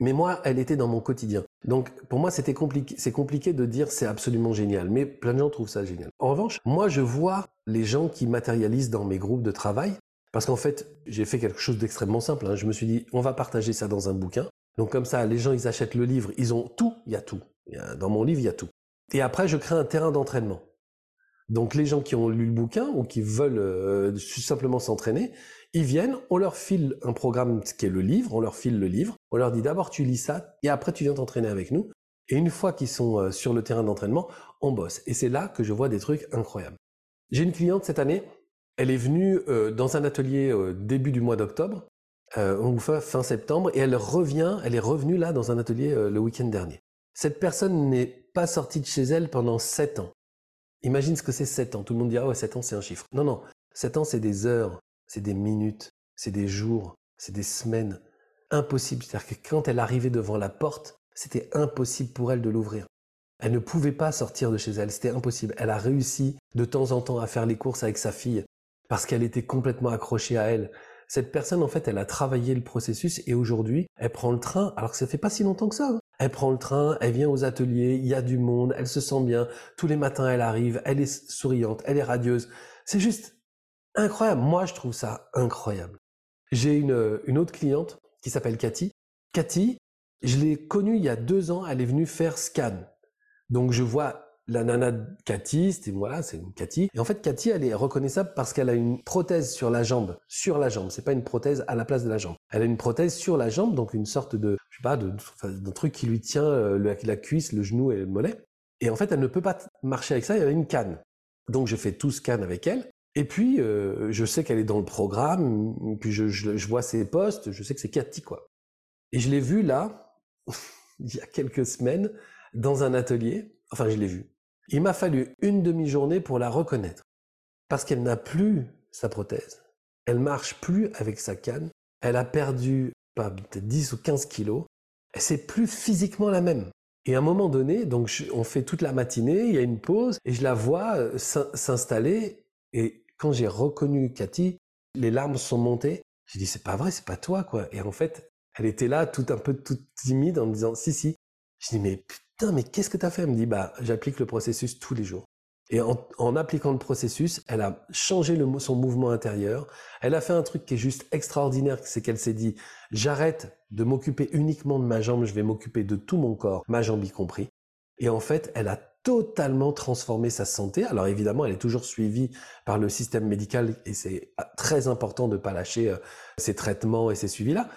Mais moi, elle était dans mon quotidien. Donc pour moi, c'était compliqué. C'est compliqué de dire c'est absolument génial, mais plein de gens trouvent ça génial. En revanche, moi, je vois les gens qui matérialisent dans mes groupes de travail. Parce qu'en fait, j'ai fait quelque chose d'extrêmement simple. Hein. Je me suis dit, on va partager ça dans un bouquin. Donc comme ça, les gens, ils achètent le livre, ils ont tout, il y a tout. Dans mon livre, il y a tout. Et après, je crée un terrain d'entraînement. Donc les gens qui ont lu le bouquin ou qui veulent euh, simplement s'entraîner, ils viennent, on leur file un programme qui est le livre, on leur file le livre, on leur dit d'abord tu lis ça et après tu viens t'entraîner avec nous. Et une fois qu'ils sont euh, sur le terrain d'entraînement, on bosse. Et c'est là que je vois des trucs incroyables. J'ai une cliente cette année, elle est venue euh, dans un atelier début du mois d'octobre euh, fin, septembre, et elle revient, elle est revenue là dans un atelier le week-end dernier. Cette personne n'est pas sortie de chez elle pendant sept ans. Imagine ce que c'est sept ans. Tout le monde dira, ouais, sept ans, c'est un chiffre. Non, non. Sept ans, c'est des heures, c'est des minutes, c'est des jours, c'est des semaines. Impossible. C'est-à-dire que quand elle arrivait devant la porte, c'était impossible pour elle de l'ouvrir. Elle ne pouvait pas sortir de chez elle, c'était impossible. Elle a réussi de temps en temps à faire les courses avec sa fille parce qu'elle était complètement accrochée à elle. Cette personne, en fait, elle a travaillé le processus et aujourd'hui, elle prend le train, alors que ça fait pas si longtemps que ça. Elle prend le train, elle vient aux ateliers, il y a du monde, elle se sent bien. Tous les matins, elle arrive, elle est souriante, elle est radieuse. C'est juste incroyable. Moi, je trouve ça incroyable. J'ai une, autre cliente qui s'appelle Cathy. Cathy, Je l'ai connue il y a deux ans, elle est venue faire scan. Donc je vois la nana Cathy, c'était voilà, c'est une Cathy. Et en fait, Cathy, elle est reconnaissable parce qu'elle a une prothèse sur la jambe, sur la jambe. C'est pas une prothèse à la place de la jambe. Elle a une prothèse sur la jambe, donc une sorte de, sais pas, d'un truc qui lui tient euh, la cuisse, le genou et le mollet. Et en fait, elle ne peut pas marcher avec ça. Il y a une canne. Donc, je fais tout scan avec elle. Et puis, euh, je sais qu'elle est dans le programme. Puis, je, je, je vois ses postes. Je sais que c'est Cathy, quoi. Et je l'ai vue là, il y a quelques semaines, dans un atelier. Enfin, je l'ai vue. Il m'a fallu une demi-journée pour la reconnaître. Parce qu'elle n'a plus sa prothèse. Elle marche plus avec sa canne. Elle a perdu, pas peut-être 10 ou 15 kilos. C'est plus physiquement la même. Et à un moment donné, donc on fait toute la matinée, il y a une pause, et je la vois euh, s'installer. Et quand j'ai reconnu Cathy, les larmes sont montées. J'ai dit, c'est pas vrai, c'est pas toi, quoi. Et en fait, elle était là, tout un peu toute timide, en me disant, si, si. Je dis, mais mais qu'est-ce que tu as fait? Elle me dit, bah, j'applique le processus tous les jours. Et en, appliquant le processus, elle a changé son mouvement intérieur. Elle a fait un truc qui est juste extraordinaire, c'est qu'elle s'est dit, j'arrête de m'occuper uniquement de ma jambe, je vais m'occuper de tout mon corps, ma jambe y compris. Et en fait, elle a totalement transformé sa santé. Alors évidemment, elle est toujours suivie par le système médical et c'est très important de ne pas lâcher euh, ces traitements et ces suivis-là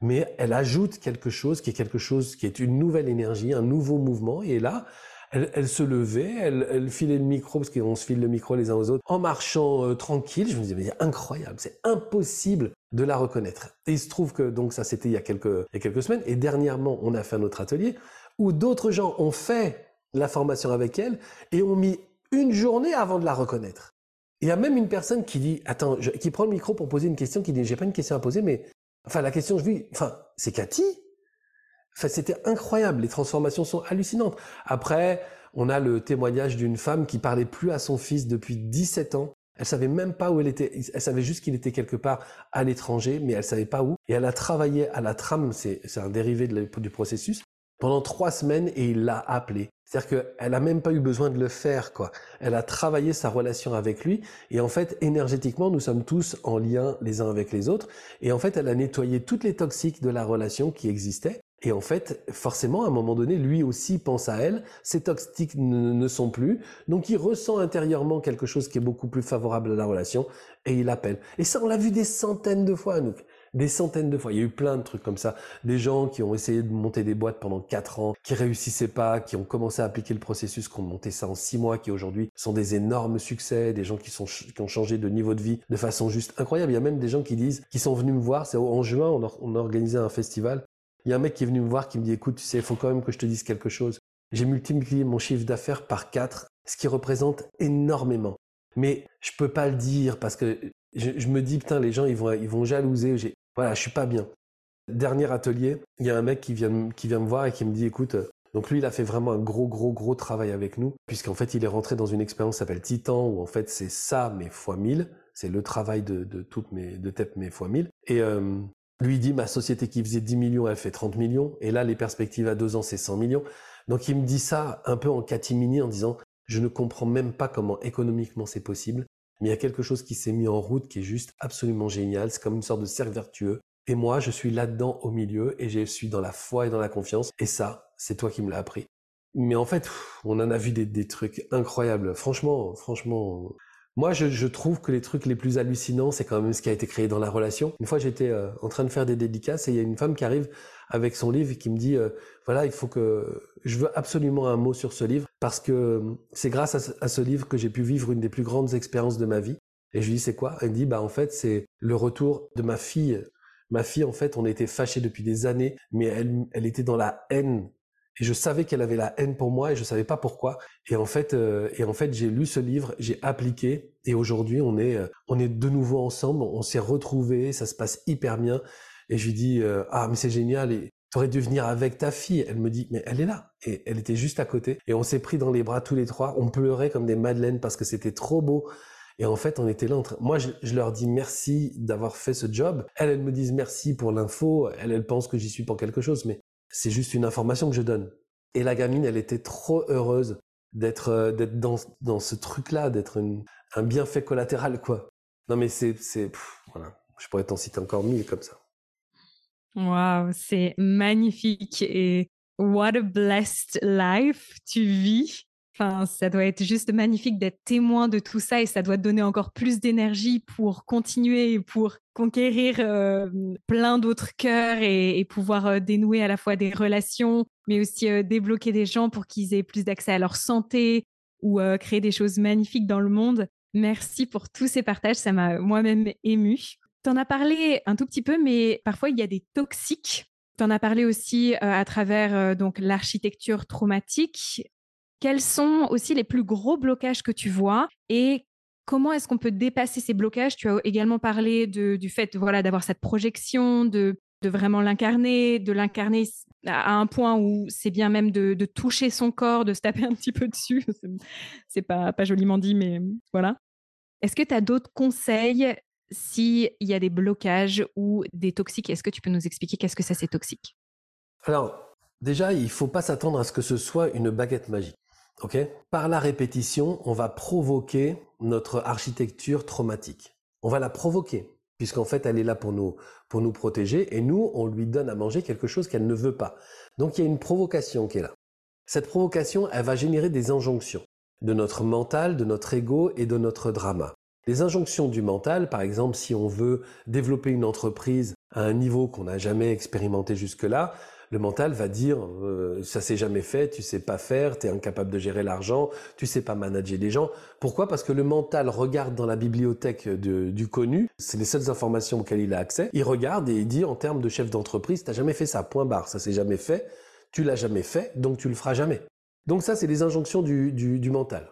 mais elle ajoute quelque chose qui est quelque chose qui est une nouvelle énergie, un nouveau mouvement. Et là, elle, se levait, elle, filait le micro, parce qu'on se file le micro les uns aux autres, en marchant euh, tranquille. Je me disais, mais c'est incroyable, c'est impossible de la reconnaître. Et il se trouve que, donc ça c'était il, y a quelques, il y a quelques semaines, et dernièrement, on a fait un autre atelier où d'autres gens ont fait la formation avec elle et ont mis une journée avant de la reconnaître. Il y a même une personne qui dit, attends, qui prend le micro pour poser une question, qui dit, j'ai pas une question à poser, mais Enfin, la question, je dis, enfin, c'est Cathy? Enfin, c'était incroyable. Les transformations sont hallucinantes. Après, on a le témoignage d'une femme qui parlait plus à son fils depuis 17 ans. Elle savait même pas où elle était. Elle savait juste qu'il était quelque part à l'étranger, mais elle savait pas où. Et elle a travaillé à la trame, c'est un dérivé du processus, pendant trois semaines et il l'a appelé. C'est-à-dire qu'elle a même pas eu besoin de le faire, quoi. Elle a travaillé sa relation avec lui, et en fait, énergétiquement, nous sommes tous en lien les uns avec les autres, et en fait, elle a nettoyé toutes les toxiques de la relation qui existaient, et en fait, forcément, à un moment donné, lui aussi pense à elle, ces toxiques ne, sont plus, donc il ressent intérieurement quelque chose qui est beaucoup plus favorable à la relation, et il appelle. Et ça, on l'a vu des centaines de fois, nous des centaines de fois. Il y a eu plein de trucs comme ça. Des gens qui ont essayé de monter des boîtes pendant quatre ans, qui réussissaient pas, qui ont commencé à appliquer le processus, qui ont monté ça en six mois, qui aujourd'hui sont des énormes succès, des gens qui, sont, qui ont changé de niveau de vie de façon juste incroyable. Il y a même des gens qui disent, qui sont venus me voir, c'est en juin, on on a organisé un festival. Il y a un mec qui est venu me voir qui me dit, écoute, tu sais, il faut quand même que je te dise quelque chose. J'ai multiplié mon chiffre d'affaires par quatre, ce qui représente énormément. Mais je peux pas le dire parce que je, me dis, putain, les gens, ils vont, ils vont jalouser. Voilà, je suis pas bien. Dernier atelier, il y a un mec qui vient, qui vient me voir et qui me dit, écoute, euh, donc lui, il a fait vraiment un gros, gros, gros travail avec nous, puisqu'en fait, il est rentré dans une expérience qui s'appelle Titan, où en fait, c'est ça, mais fois mille. C'est le travail de, toutes mes, de TEP, mais fois mille. Et euh, lui, dit, ma société qui faisait 10 millions, elle fait 30 millions. Et là, les perspectives à deux ans, c'est 100 millions. Donc, il me dit ça un peu en catimini en disant, je ne comprends même pas comment économiquement c'est possible. Mais il y a quelque chose qui s'est mis en route qui est juste absolument génial. C'est comme une sorte de cercle vertueux. Et moi, je suis là-dedans au milieu et je suis dans la foi et dans la confiance. Et ça, c'est toi qui me l'as appris. Mais en fait, on en a vu des, des trucs incroyables. Franchement, franchement, moi, je, je, trouve que les trucs les plus hallucinants, c'est quand même ce qui a été créé dans la relation. Une fois, j'étais euh, en train de faire des dédicaces et il y a une femme qui arrive avec son livre et qui me dit, euh, voilà, il faut que je veux absolument un mot sur ce livre parce que euh, c'est grâce à ce, livre que j'ai pu vivre une des plus grandes expériences de ma vie. Et je lui dis, c'est quoi? Elle me dit, bah en fait, c'est le retour de ma fille. Ma fille, en fait, on était fâchés depuis des années, mais elle, elle était dans la haine et je savais qu'elle avait la haine pour moi et je savais pas pourquoi. Et en fait, euh, et en fait, j'ai lu ce livre, j'ai appliqué et aujourd'hui on est, on est de nouveau ensemble, on s'est retrouvés, ça se passe hyper bien. Et je lui dis euh, ah mais c'est génial et t'aurais dû venir avec ta fille. Elle me dit mais elle est là et elle était juste à côté et on s'est pris dans les bras tous les trois. On pleurait comme des madeleines parce que c'était trop beau. Et en fait, on était là. Entre... Moi, je, je, leur dis merci d'avoir fait ce job. Elles, elles me disent merci pour l'info. Elles, elles pensent que j'y suis pour quelque chose, mais c'est juste une information que je donne. Et la gamine, elle était trop heureuse d'être euh, dans, dans ce truc-là, d'être un bienfait collatéral, quoi. Non, mais c'est, voilà. Je pourrais t'en citer encore mille comme ça. Waouh, c'est magnifique et what a blessed life tu vis. Ça doit être juste magnifique d'être témoin de tout ça et ça doit te donner encore plus d'énergie pour continuer, pour conquérir euh, plein d'autres cœurs et, pouvoir euh, dénouer à la fois des relations, mais aussi euh, débloquer des gens pour qu'ils aient plus d'accès à leur santé ou créer des choses magnifiques dans le monde. Merci pour tous ces partages, ça m'a moi-même ému. Tu en as parlé un tout petit peu, mais parfois il y a des toxiques. Tu en as parlé aussi à travers donc l'architecture traumatique. Quels sont aussi les plus gros blocages que tu vois et comment est-ce qu'on peut dépasser ces blocages? Tu as également parlé du fait voilà, d'avoir cette projection, de, vraiment l'incarner, de l'incarner à un point où c'est bien même de, toucher son corps, de se taper un petit peu dessus. C'est pas, pas joliment dit, mais voilà. Est-ce que tu as d'autres conseils s'il y a des blocages ou des toxiques? Est-ce que tu peux nous expliquer qu'est-ce que ça c'est toxique? Alors, déjà, il ne faut pas s'attendre à ce que ce soit une baguette magique. Par la répétition, on va provoquer notre architecture traumatique. On va la provoquer, puisqu'en fait, elle est là pour nous, pour nous protéger, et nous, on lui donne à manger quelque chose qu'elle ne veut pas. Donc il y a une provocation qui est là. Cette provocation, elle va générer des injonctions de notre mental, de notre ego et de notre drama. Les injonctions du mental, par exemple, si on veut développer une entreprise à un niveau qu'on n'a jamais expérimenté jusque-là, le mental va dire euh, ça s'est jamais fait, tu sais pas faire, tu es incapable de gérer l'argent, tu sais pas manager des gens. Pourquoi? Parce que le mental regarde dans la bibliothèque du connu, c'est les seules informations auxquelles il a accès. Il regarde et il dit en termes de chef d'entreprise, t'as jamais fait ça, point barre, ça s'est jamais fait, tu l'as jamais fait, donc tu le feras jamais. Donc ça, c'est les injonctions du mental.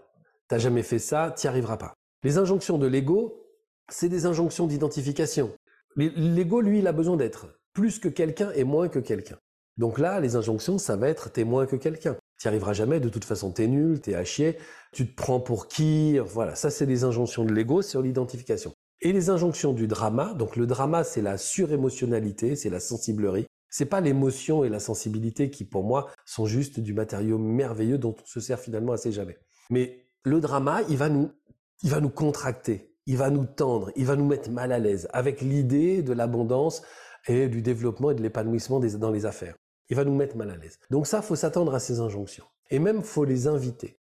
T'as jamais fait ça, t'y arriveras pas. Les injonctions de l'ego, c'est des injonctions d'identification. L'ego, lui, il a besoin d'être plus que quelqu'un et moins que quelqu'un. Donc là, les injonctions, ça va être t'es moins que quelqu'un. Tu n'y arriveras jamais, de toute façon, t'es nul, t'es à chier, tu te prends pour qui, voilà, ça c'est les injonctions de l'ego sur l'identification. Et les injonctions du drama, donc le drama c'est la surémotionnalité, c'est la sensiblerie. C'est pas l'émotion et la sensibilité qui pour moi sont juste du matériau merveilleux dont on se sert finalement assez jamais. Mais le drama, il va nous, il va nous contracter, il va nous tendre, il va nous mettre mal à l'aise avec l'idée de l'abondance et du développement et de l'épanouissement dans les affaires il va nous mettre mal à l'aise. Donc ça, faut s'attendre à ces injonctions. Et même, faut les inviter.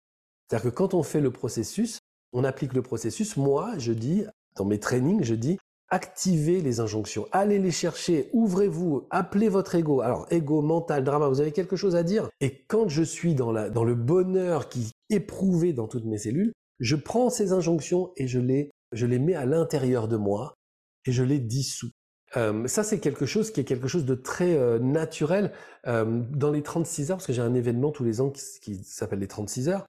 C'est-à-dire que quand on fait le processus, on applique le processus, moi, je dis, dans mes trainings, je dis, activez les injonctions, allez les chercher, ouvrez-vous, appelez votre ego. Alors, ego, mental, drama, vous avez quelque chose à dire? Et quand je suis dans, le bonheur qui est éprouvé dans toutes mes cellules, je prends ces injonctions et je les, je les mets à l'intérieur de moi et je les dissous. Euh, ça, c'est quelque chose qui est quelque chose de très euh, naturel. Euh, dans les 36 heures, parce que j'ai un événement tous les ans qui, s'appelle les 36 heures,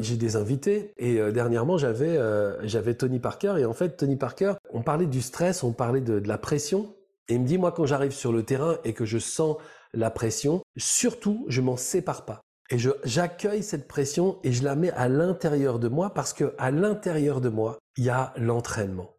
j'ai des invités et dernièrement j'avais j'avais Tony Parker et en fait Tony Parker, on parlait du stress, on parlait de, de la pression et il me dit moi quand j'arrive sur le terrain et que je sens la pression, surtout je m'en sépare pas. Et je j'accueille cette pression et je la mets à l'intérieur de moi parce que à l'intérieur de moi, il y a l'entraînement.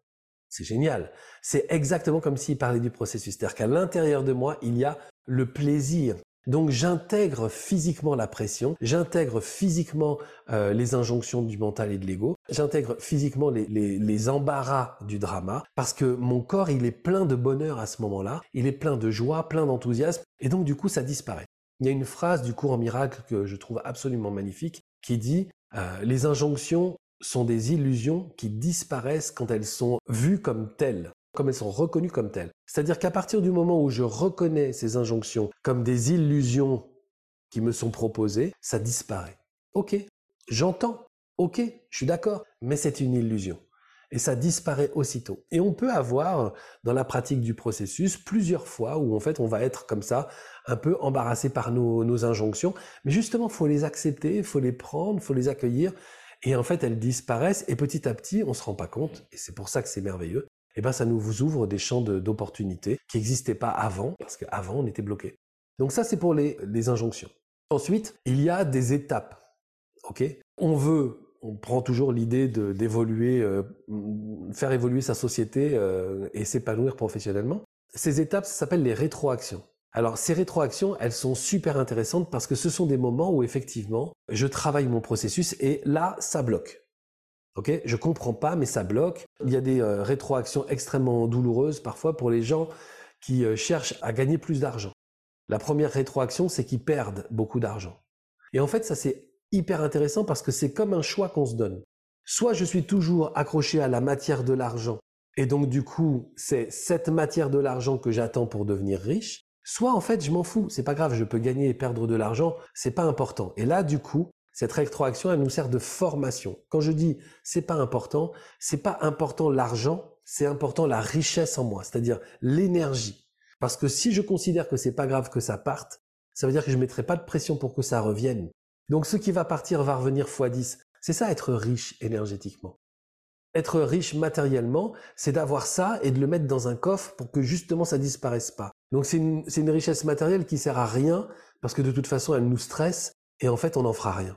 C'est génial. C'est exactement comme s'il parlait du processus. C'est-à-dire qu'à l'intérieur de moi, il y a le plaisir. Donc j'intègre physiquement la pression, j'intègre physiquement euh, les injonctions du mental et de l'ego, j'intègre physiquement les, embarras du drama, parce que mon corps, il est plein de bonheur à ce moment-là, il est plein de joie, plein d'enthousiasme, et donc du coup, ça disparaît. Il y a une phrase du cours en miracle que je trouve absolument magnifique, qui dit euh, Les injonctions sont des illusions qui disparaissent quand elles sont vues comme telles, comme elles sont reconnues comme telles. C'est-à-dire qu'à partir du moment où je reconnais ces injonctions comme des illusions qui me sont proposées, ça disparaît. Ok, j'entends, ok, je suis d'accord, mais c'est une illusion. Et ça disparaît aussitôt. Et on peut avoir, dans la pratique du processus, plusieurs fois où en fait on va être comme ça, un peu embarrassé par nos, nos injonctions. Mais justement, il faut les accepter, il faut les prendre, il faut les accueillir et en fait, elles disparaissent et petit à petit, on se rend pas compte, et c'est pour ça que c'est merveilleux, et eh ben ça nous ouvre des champs d'opportunités qui n'existaient pas avant, parce qu'avant, on était bloqué. Donc ça, c'est pour les, injonctions. Ensuite, il y a des étapes. Ok? On veut, on prend toujours l'idée d'évoluer, euh, faire évoluer sa société euh, et s'épanouir professionnellement. Ces étapes, ça s'appelle les rétroactions. Alors ces rétroactions, elles sont super intéressantes parce que ce sont des moments où effectivement, je travaille mon processus et là, ça bloque. Ok, je comprends pas, mais ça bloque. Il y a des euh, rétroactions extrêmement douloureuses parfois pour les gens qui euh, cherchent à gagner plus d'argent. La première rétroaction, c'est qu'ils perdent beaucoup d'argent. Et en fait, ça c'est hyper intéressant parce que c'est comme un choix qu'on se donne. Soit je suis toujours accroché à la matière de l'argent, et donc du coup, c'est cette matière de l'argent que j'attends pour devenir riche, soit en fait, je m'en fous, c'est pas grave, je peux gagner et perdre de l'argent, c'est pas important. Et là, du coup, cette rétroaction, elle nous sert de formation. Quand je dis c'est pas important, c'est pas important l'argent, c'est important la richesse en moi, c'est-à-dire l'énergie. Parce que si je considère que c'est pas grave que ça parte, ça veut dire que je mettrai pas de pression pour que ça revienne. Donc ce qui va partir va revenir x 10. C'est ça être riche énergétiquement. Être riche matériellement, c'est d'avoir ça et de le mettre dans un coffre pour que justement ça disparaisse pas. Donc c'est une, richesse matérielle qui sert à rien parce que de toute façon elle nous stresse et en fait on n'en fera rien.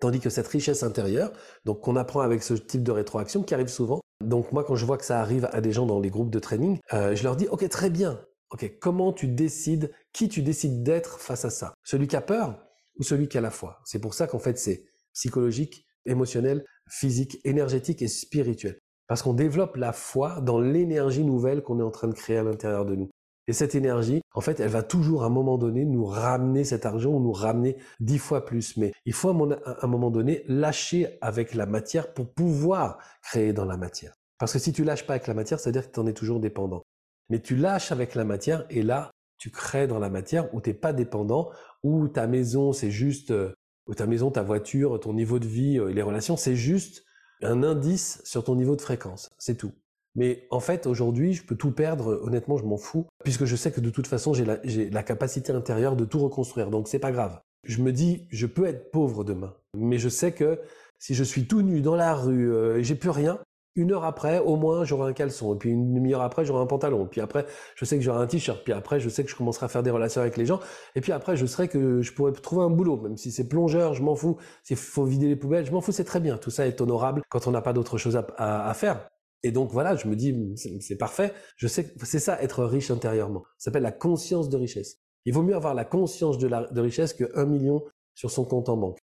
Tandis que cette richesse intérieure, donc qu'on apprend avec ce type de rétroaction qui arrive souvent. Donc moi quand je vois que ça arrive à des gens dans les groupes de training, euh, je leur dis ok très bien, ok comment tu décides, qui tu décides d'être face à ça, celui qui a peur ou celui qui a la foi? C'est pour ça qu'en fait c'est psychologique, émotionnel, physique, énergétique et spirituel. Parce qu'on développe la foi dans l'énergie nouvelle qu'on est en train de créer à l'intérieur de nous. Et cette énergie, en fait, elle va toujours à un moment donné nous ramener cet argent ou nous ramener dix fois plus. Mais il faut à un moment donné lâcher avec la matière pour pouvoir créer dans la matière. Parce que si tu lâches pas avec la matière, c'est-à-dire que tu en es toujours dépendant. Mais tu lâches avec la matière et là, tu crées dans la matière où tu n'es pas dépendant, où ta maison, c'est juste euh, ta maison, ta voiture, ton niveau de vie, euh, les relations, c'est juste un indice sur ton niveau de fréquence. C'est tout. Mais en fait, aujourd'hui, je peux tout perdre. Honnêtement, je m'en fous, puisque je sais que de toute façon, j'ai la, capacité intérieure de tout reconstruire. Donc, c'est pas grave. Je me dis, je peux être pauvre demain, mais je sais que si je suis tout nu dans la rue euh, j'ai plus rien, une heure après, au moins, j'aurai un caleçon. Et puis une demi-heure après, j'aurai un pantalon. Puis après, je sais que j'aurai un t-shirt. Puis après, je sais que je commencerai à faire des relations avec les gens. Et puis après, je serai que je pourrais trouver un boulot. Même si c'est plongeur, je m'en fous. S'il faut vider les poubelles, je m'en fous. C'est très bien. Tout ça est honorable quand on n'a pas d'autre chose à, faire. Et donc voilà, je me dis, c'est parfait. Je sais que c'est ça, être riche intérieurement. Ça s'appelle la conscience de richesse. Il vaut mieux avoir la conscience de, la, de richesse que un million sur son compte en banque.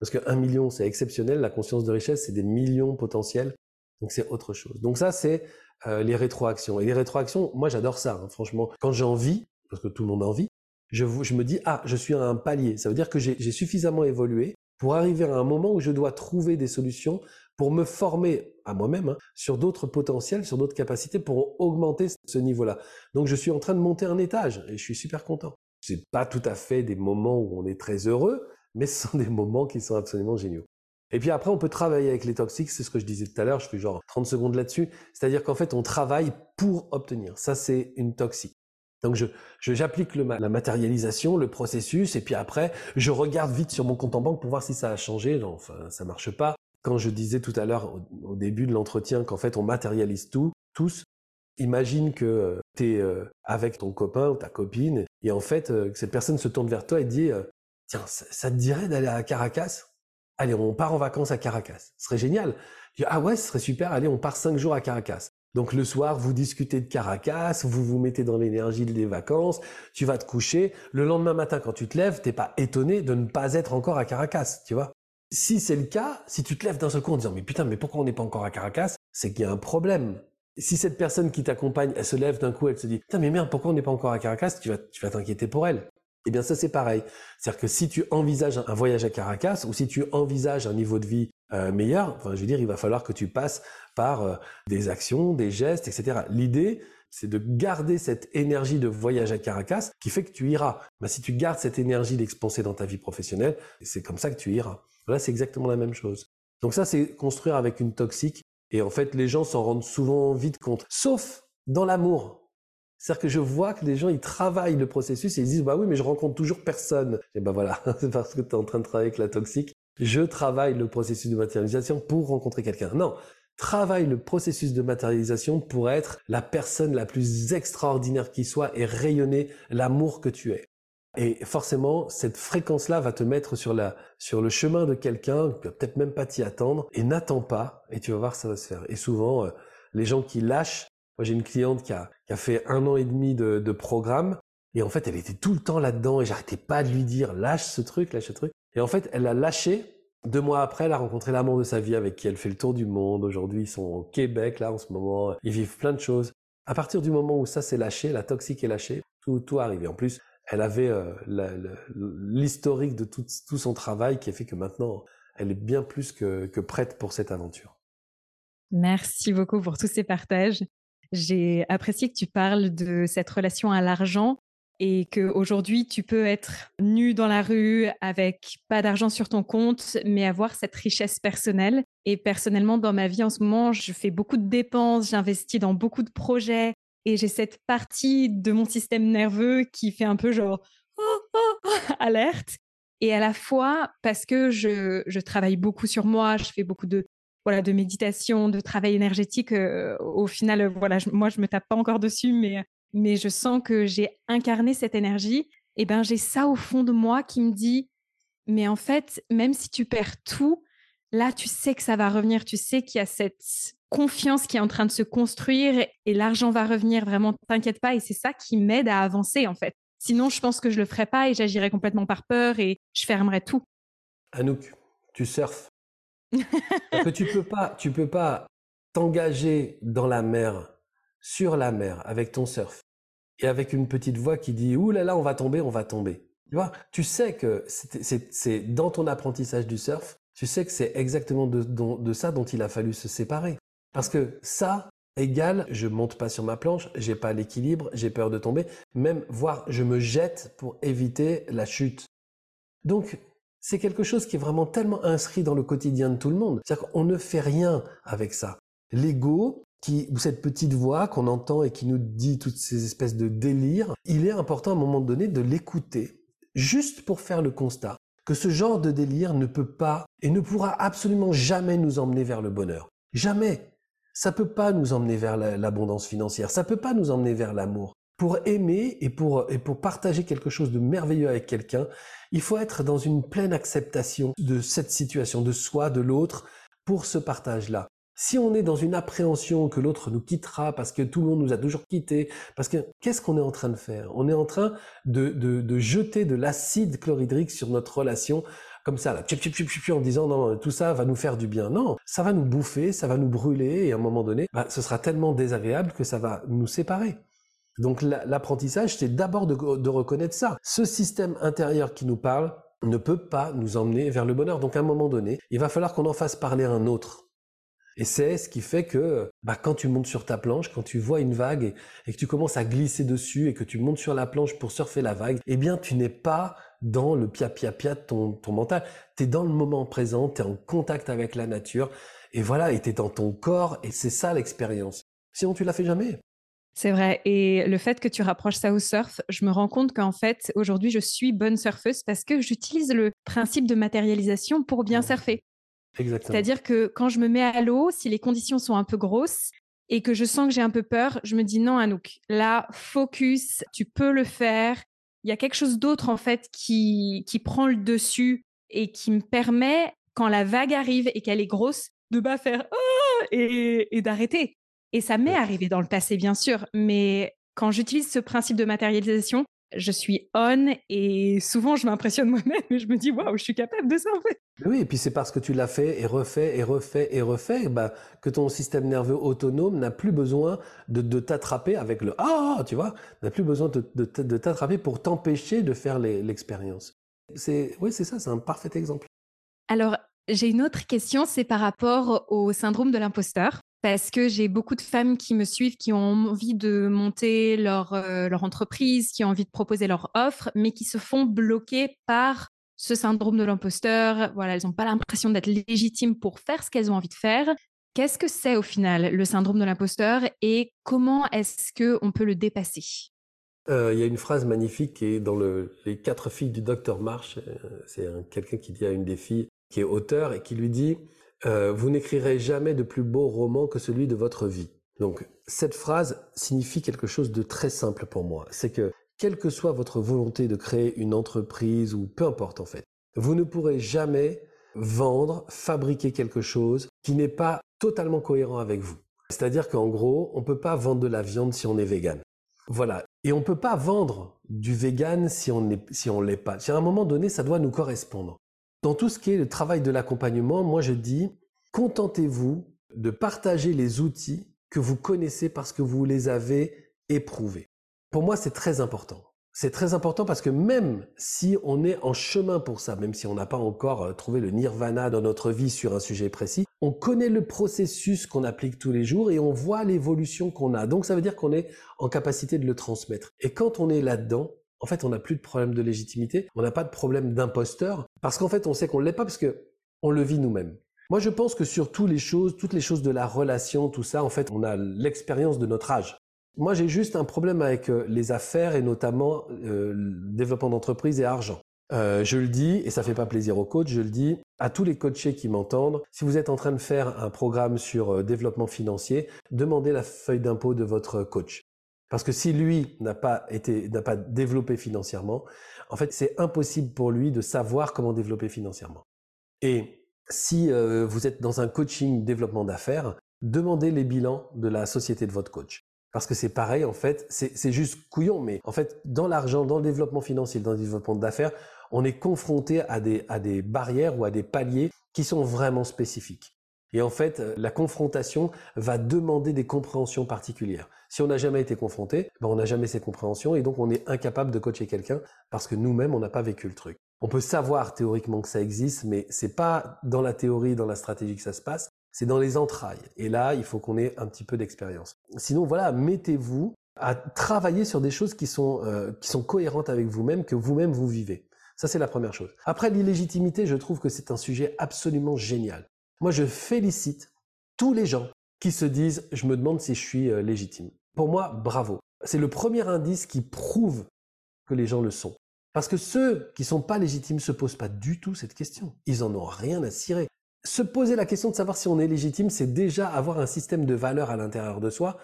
Parce que million, c'est exceptionnel. La conscience de richesse, c'est des millions potentiels. Donc c'est autre chose. Donc ça, c'est euh, les rétroactions. Et les rétroactions, moi j'adore ça, hein, franchement. Quand j'ai envie, parce que tout le monde a envie, je, je me dis, ah, je suis à un palier. Ça veut dire que j'ai suffisamment évolué pour arriver à un moment où je dois trouver des solutions pour me former à moi-même hein, sur d'autres potentiels, sur d'autres capacités pour augmenter ce niveau-là. Donc je suis en train de monter un étage et je suis super content. C'est pas tout à fait des moments où on est très heureux, mais ce sont des moments qui sont absolument géniaux. Et puis après, on peut travailler avec les toxiques, c'est ce que je disais tout à l'heure, je fais genre 30 secondes là-dessus. C'est-à-dire qu'en fait, on travaille pour obtenir. Ça, c'est une toxique. Donc je, j'applique la matérialisation, le processus, et puis après, je regarde vite sur mon compte en banque pour voir si ça a changé. Non, enfin, ça marche pas. Quand je disais tout à l'heure au, début de l'entretien qu'en fait on matérialise tout, tous, imagine que euh, tu es euh, avec ton copain ou ta copine, et en fait, euh, cette personne se tourne vers toi et dit, tiens, ça te dirait d'aller à Caracas? Allez, on part en vacances à Caracas. Ce serait génial. ah ouais, ce serait super, allez, on part cinq jours à Caracas. Donc le soir, vous discutez de Caracas, vous vous mettez dans l'énergie des vacances, tu vas te coucher. Le lendemain matin, quand tu te lèves, t'es pas étonné de ne pas être encore à Caracas, tu vois. Si c'est le cas, si tu te lèves d'un seul coup en disant mais putain, mais pourquoi on n'est pas encore à Caracas, c'est qu'il y a un problème. Si cette personne qui t'accompagne, elle se lève d'un coup, elle se dit putain mais merde, pourquoi on n'est pas encore à Caracas, tu vas, tu vas t'inquiéter pour elle. Eh bien, ça, c'est pareil. C'est-à-dire que si tu envisages un voyage à Caracas ou si tu envisages un niveau de vie euh, meilleur, enfin, je veux dire, il va falloir que tu passes par euh, des actions, des gestes, etc. L'idée, c'est de garder cette énergie de voyage à Caracas qui fait que tu iras. Mais si tu gardes cette énergie d'expanser dans ta vie professionnelle, c'est comme ça que tu iras. Là, c'est exactement la même chose. Donc ça, c'est construire avec une toxique. Et en fait, les gens s'en rendent souvent vite compte. Sauf dans l'amour. C'est-à-dire que je vois que les gens, ils travaillent le processus et ils disent, bah oui, mais je rencontre toujours personne. Et ben voilà, c'est parce que tu es en train de travailler avec la toxique. Je travaille le processus de matérialisation pour rencontrer quelqu'un. Non, travaille le processus de matérialisation pour être la personne la plus extraordinaire qui soit et rayonner l'amour que tu es. Et forcément, cette fréquence-là va te mettre sur la, sur le chemin de quelqu'un, peut-être même pas t'y attendre, et n'attends pas, et tu vas voir, ça va se faire. Et souvent, euh, les gens qui lâchent, moi, j'ai une cliente qui a, qui a fait un an et demi de, programme. Et en fait, elle était tout le temps là-dedans et j'arrêtais pas de lui dire lâche ce truc, lâche ce truc. Et en fait, elle a lâché. Deux mois après, elle a rencontré l'amour de sa vie avec qui elle fait le tour du monde. Aujourd'hui, ils sont au Québec, là, en ce moment. Ils vivent plein de choses. À partir du moment où ça s'est lâché, la toxique est lâchée, tout, tout arrivé. En plus, elle avait euh, l'historique de tout, son travail qui a fait que maintenant, elle est bien plus que, que prête pour cette aventure. Merci beaucoup pour tous ces partages. J'ai apprécié que tu parles de cette relation à l'argent et qu'aujourd'hui, tu peux être nu dans la rue avec pas d'argent sur ton compte, mais avoir cette richesse personnelle. Et personnellement, dans ma vie en ce moment, je fais beaucoup de dépenses, j'investis dans beaucoup de projets et j'ai cette partie de mon système nerveux qui fait un peu genre oh, oh, alerte. Et à la fois, parce que je, je travaille beaucoup sur moi, je fais beaucoup de voilà de méditation, de travail énergétique. Euh, au final, voilà, moi je me tape pas encore dessus, mais mais je sens que j'ai incarné cette énergie, et ben j'ai ça au fond de moi qui me dit mais en fait, même si tu perds tout, là tu sais que ça va revenir, tu sais qu'il y a cette confiance qui est en train de se construire et l'argent va revenir, vraiment t'inquiète pas et c'est ça qui m'aide à avancer en fait. Sinon, je pense que je le ferais pas et j'agirais complètement par peur et je fermerais tout. Anouk, tu surfes. que tu peux pas, tu peux pas t'engager dans la mer, sur la mer, avec ton surf et avec une petite voix qui dit ouh là là on va tomber on va tomber tu vois tu sais que c'est dans ton apprentissage du surf tu sais que c'est exactement de, ça dont il a fallu se séparer parce que ça égale je monte pas sur ma planche j'ai pas l'équilibre j'ai peur de tomber même voire je me jette pour éviter la chute donc c'est quelque chose qui est vraiment tellement inscrit dans le quotidien de tout le monde c'est-à-dire qu'on ne fait rien avec ça l'ego ou cette petite voix qu'on entend et qui nous dit toutes ces espèces de délires, il est important à un moment donné de l'écouter, juste pour faire le constat que ce genre de délire ne peut pas et ne pourra absolument jamais nous emmener vers le bonheur. Jamais. Ça peut pas nous emmener vers l'abondance financière. Ça peut pas nous emmener vers l'amour. Pour aimer et pour, et pour partager quelque chose de merveilleux avec quelqu'un, il faut être dans une pleine acceptation de cette situation, de soi, de l'autre, pour ce partage-là. Si on est dans une appréhension que l'autre nous quittera parce que tout le monde nous a toujours quittés, parce que qu'est-ce qu'on est en train de faire? On est en train de, de, de jeter de l'acide chlorhydrique sur notre relation comme ça, là, en disant non, tout ça va nous faire du bien. Non, ça va nous bouffer, ça va nous brûler, et à un moment donné, bah, ce sera tellement désagréable que ça va nous séparer. Donc l'apprentissage, c'est d'abord de, reconnaître ça. Ce système intérieur qui nous parle ne peut pas nous emmener vers le bonheur. Donc à un moment donné, il va falloir qu'on en fasse parler un autre. Et c'est ce qui fait que bah, quand tu montes sur ta planche, quand tu vois une vague et, que tu commences à glisser dessus et que tu montes sur la planche pour surfer la vague, eh bien tu n'es pas dans le pia pia pia de ton, ton mental. Tu es dans le moment présent, tu es en contact avec la nature et voilà, et tu es dans ton corps et c'est ça l'expérience. Sinon tu l'as fait jamais. C'est vrai. Et le fait que tu rapproches ça au surf, je me rends compte qu'en fait, aujourd'hui, je suis bonne surfeuse parce que j'utilise le principe de matérialisation pour bien surfer. C'est-à-dire que quand je me mets à l'eau, si les conditions sont un peu grosses et que je sens que j'ai un peu peur, je me dis non, Anouk, là, focus, tu peux le faire. Il y a quelque chose d'autre en fait qui, qui prend le dessus et qui me permet, quand la vague arrive et qu'elle est grosse, de pas faire oh et, et d'arrêter. Et ça m'est arrivé dans le passé, bien sûr, mais quand j'utilise ce principe de matérialisation, je suis on et souvent je m'impressionne moi-même et je me dis waouh, je suis capable de ça en fait. Oui, et puis c'est parce que tu l'as fait et refait et refait et refait bah, que ton système nerveux autonome n'a plus besoin de, de t'attraper avec le ah, tu vois, n'a plus besoin de, de, de t'attraper pour t'empêcher de faire l'expérience. C'est oui, c'est ça, c'est un parfait exemple. Alors, j'ai une autre question, c'est par rapport au syndrome de l'imposteur parce que j'ai beaucoup de femmes qui me suivent, qui ont envie de monter leur, euh, leur entreprise, qui ont envie de proposer leur offre, mais qui se font bloquer par ce syndrome de l'imposteur. Voilà, elles n'ont pas l'impression d'être légitimes pour faire ce qu'elles ont envie de faire. Qu'est-ce que c'est au final le syndrome de l'imposteur et comment est-ce qu'on peut le dépasser? Euh, Il y a une phrase magnifique qui est dans le, les quatre filles du docteur March. Euh, c'est quelqu'un qui dit à une des filles qui est auteur et qui lui dit euh, vous n'écrirez jamais de plus beau roman que celui de votre vie. Donc cette phrase signifie quelque chose de très simple pour moi. C'est que quelle que soit votre volonté de créer une entreprise ou peu importe en fait, vous ne pourrez jamais vendre, fabriquer quelque chose qui n'est pas totalement cohérent avec vous. C'est-à-dire qu'en gros, on ne peut pas vendre de la viande si on est vegan. Voilà. Et on ne peut pas vendre du vegan si on ne si on l'est pas. À un moment donné, ça doit nous correspondre. Dans tout ce qui est le travail de l'accompagnement, moi je dis, contentez-vous de partager les outils que vous connaissez parce que vous les avez éprouvés. Pour moi, c'est très important. C'est très important parce que même si on est en chemin pour ça, même si on n'a pas encore euh, trouvé le nirvana dans notre vie sur un sujet précis, on connaît le processus qu'on applique tous les jours et on voit l'évolution qu'on a. Donc ça veut dire qu'on est en capacité de le transmettre. Et quand on est là-dedans, en fait, on n'a plus de problème de légitimité, on n'a pas de problème d'imposteur, parce qu'en fait, on sait qu'on ne l'est pas parce que on le vit nous-mêmes. Moi, je pense que sur toutes les choses, toutes les choses de la relation, tout ça, en fait, on a l'expérience de notre âge. Moi, j'ai juste un problème avec euh, les affaires et notamment euh, développement d'entreprise et argent. Euh, je le dis, et ça fait pas plaisir aux coachs, je le dis à tous les coachés qui m'entendent, si vous êtes en train de faire un programme sur développement financier, demandez la feuille d'impôt de votre coach. Parce que si lui n'a pas été, n'a pas développé financièrement, en fait, c'est impossible pour lui de savoir comment développer financièrement. Et si vous êtes dans un coaching développement d'affaires, demandez les bilans de la société de votre coach. Parce que c'est pareil, en fait, c'est juste couillon, mais en fait, dans l'argent, dans le développement financier, dans le développement d'affaires, on est confronté à des, à des barrières ou à des paliers qui sont vraiment spécifiques. Et en fait, la confrontation va demander des compréhensions particulières. Si on n'a jamais été confronté, ben on n'a jamais ces compréhensions et donc on est incapable de coacher quelqu'un parce que nous-mêmes, on n'a pas vécu le truc. On peut savoir théoriquement que ça existe, mais c'est pas dans la théorie, dans la stratégie que ça se passe c'est dans les entrailles. Et là, il faut qu'on ait un petit peu d'expérience. Sinon, voilà, mettez-vous à travailler sur des choses qui sont, euh, qui sont cohérentes avec vous-même, que vous-même vous vivez. Ça, c'est la première chose. Après, l'illégitimité, je trouve que c'est un sujet absolument génial. Moi, je félicite tous les gens qui se disent, je me demande si je suis euh, légitime. Pour moi, bravo. C'est le premier indice qui prouve que les gens le sont. Parce que ceux qui sont pas légitimes se posent pas du tout cette question. Ils en ont rien à cirer se poser la question de savoir si on est légitime, c'est déjà avoir un système de valeurs à l'intérieur de soi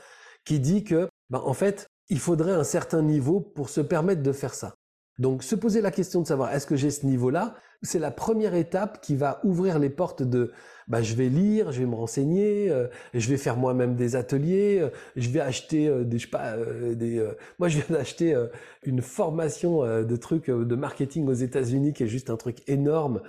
qui dit que, ben, en fait, il faudrait un certain niveau pour se permettre de faire ça. Donc, se poser la question de savoir est-ce que j'ai ce niveau-là, c'est la première étape qui va ouvrir les portes de, bah, je vais lire, je vais me renseigner, euh, je vais faire moi-même des ateliers, euh, je vais acheter euh, des, je pas, des, moi je viens d'acheter une formation de trucs de marketing aux États-Unis qui est juste un truc énorme.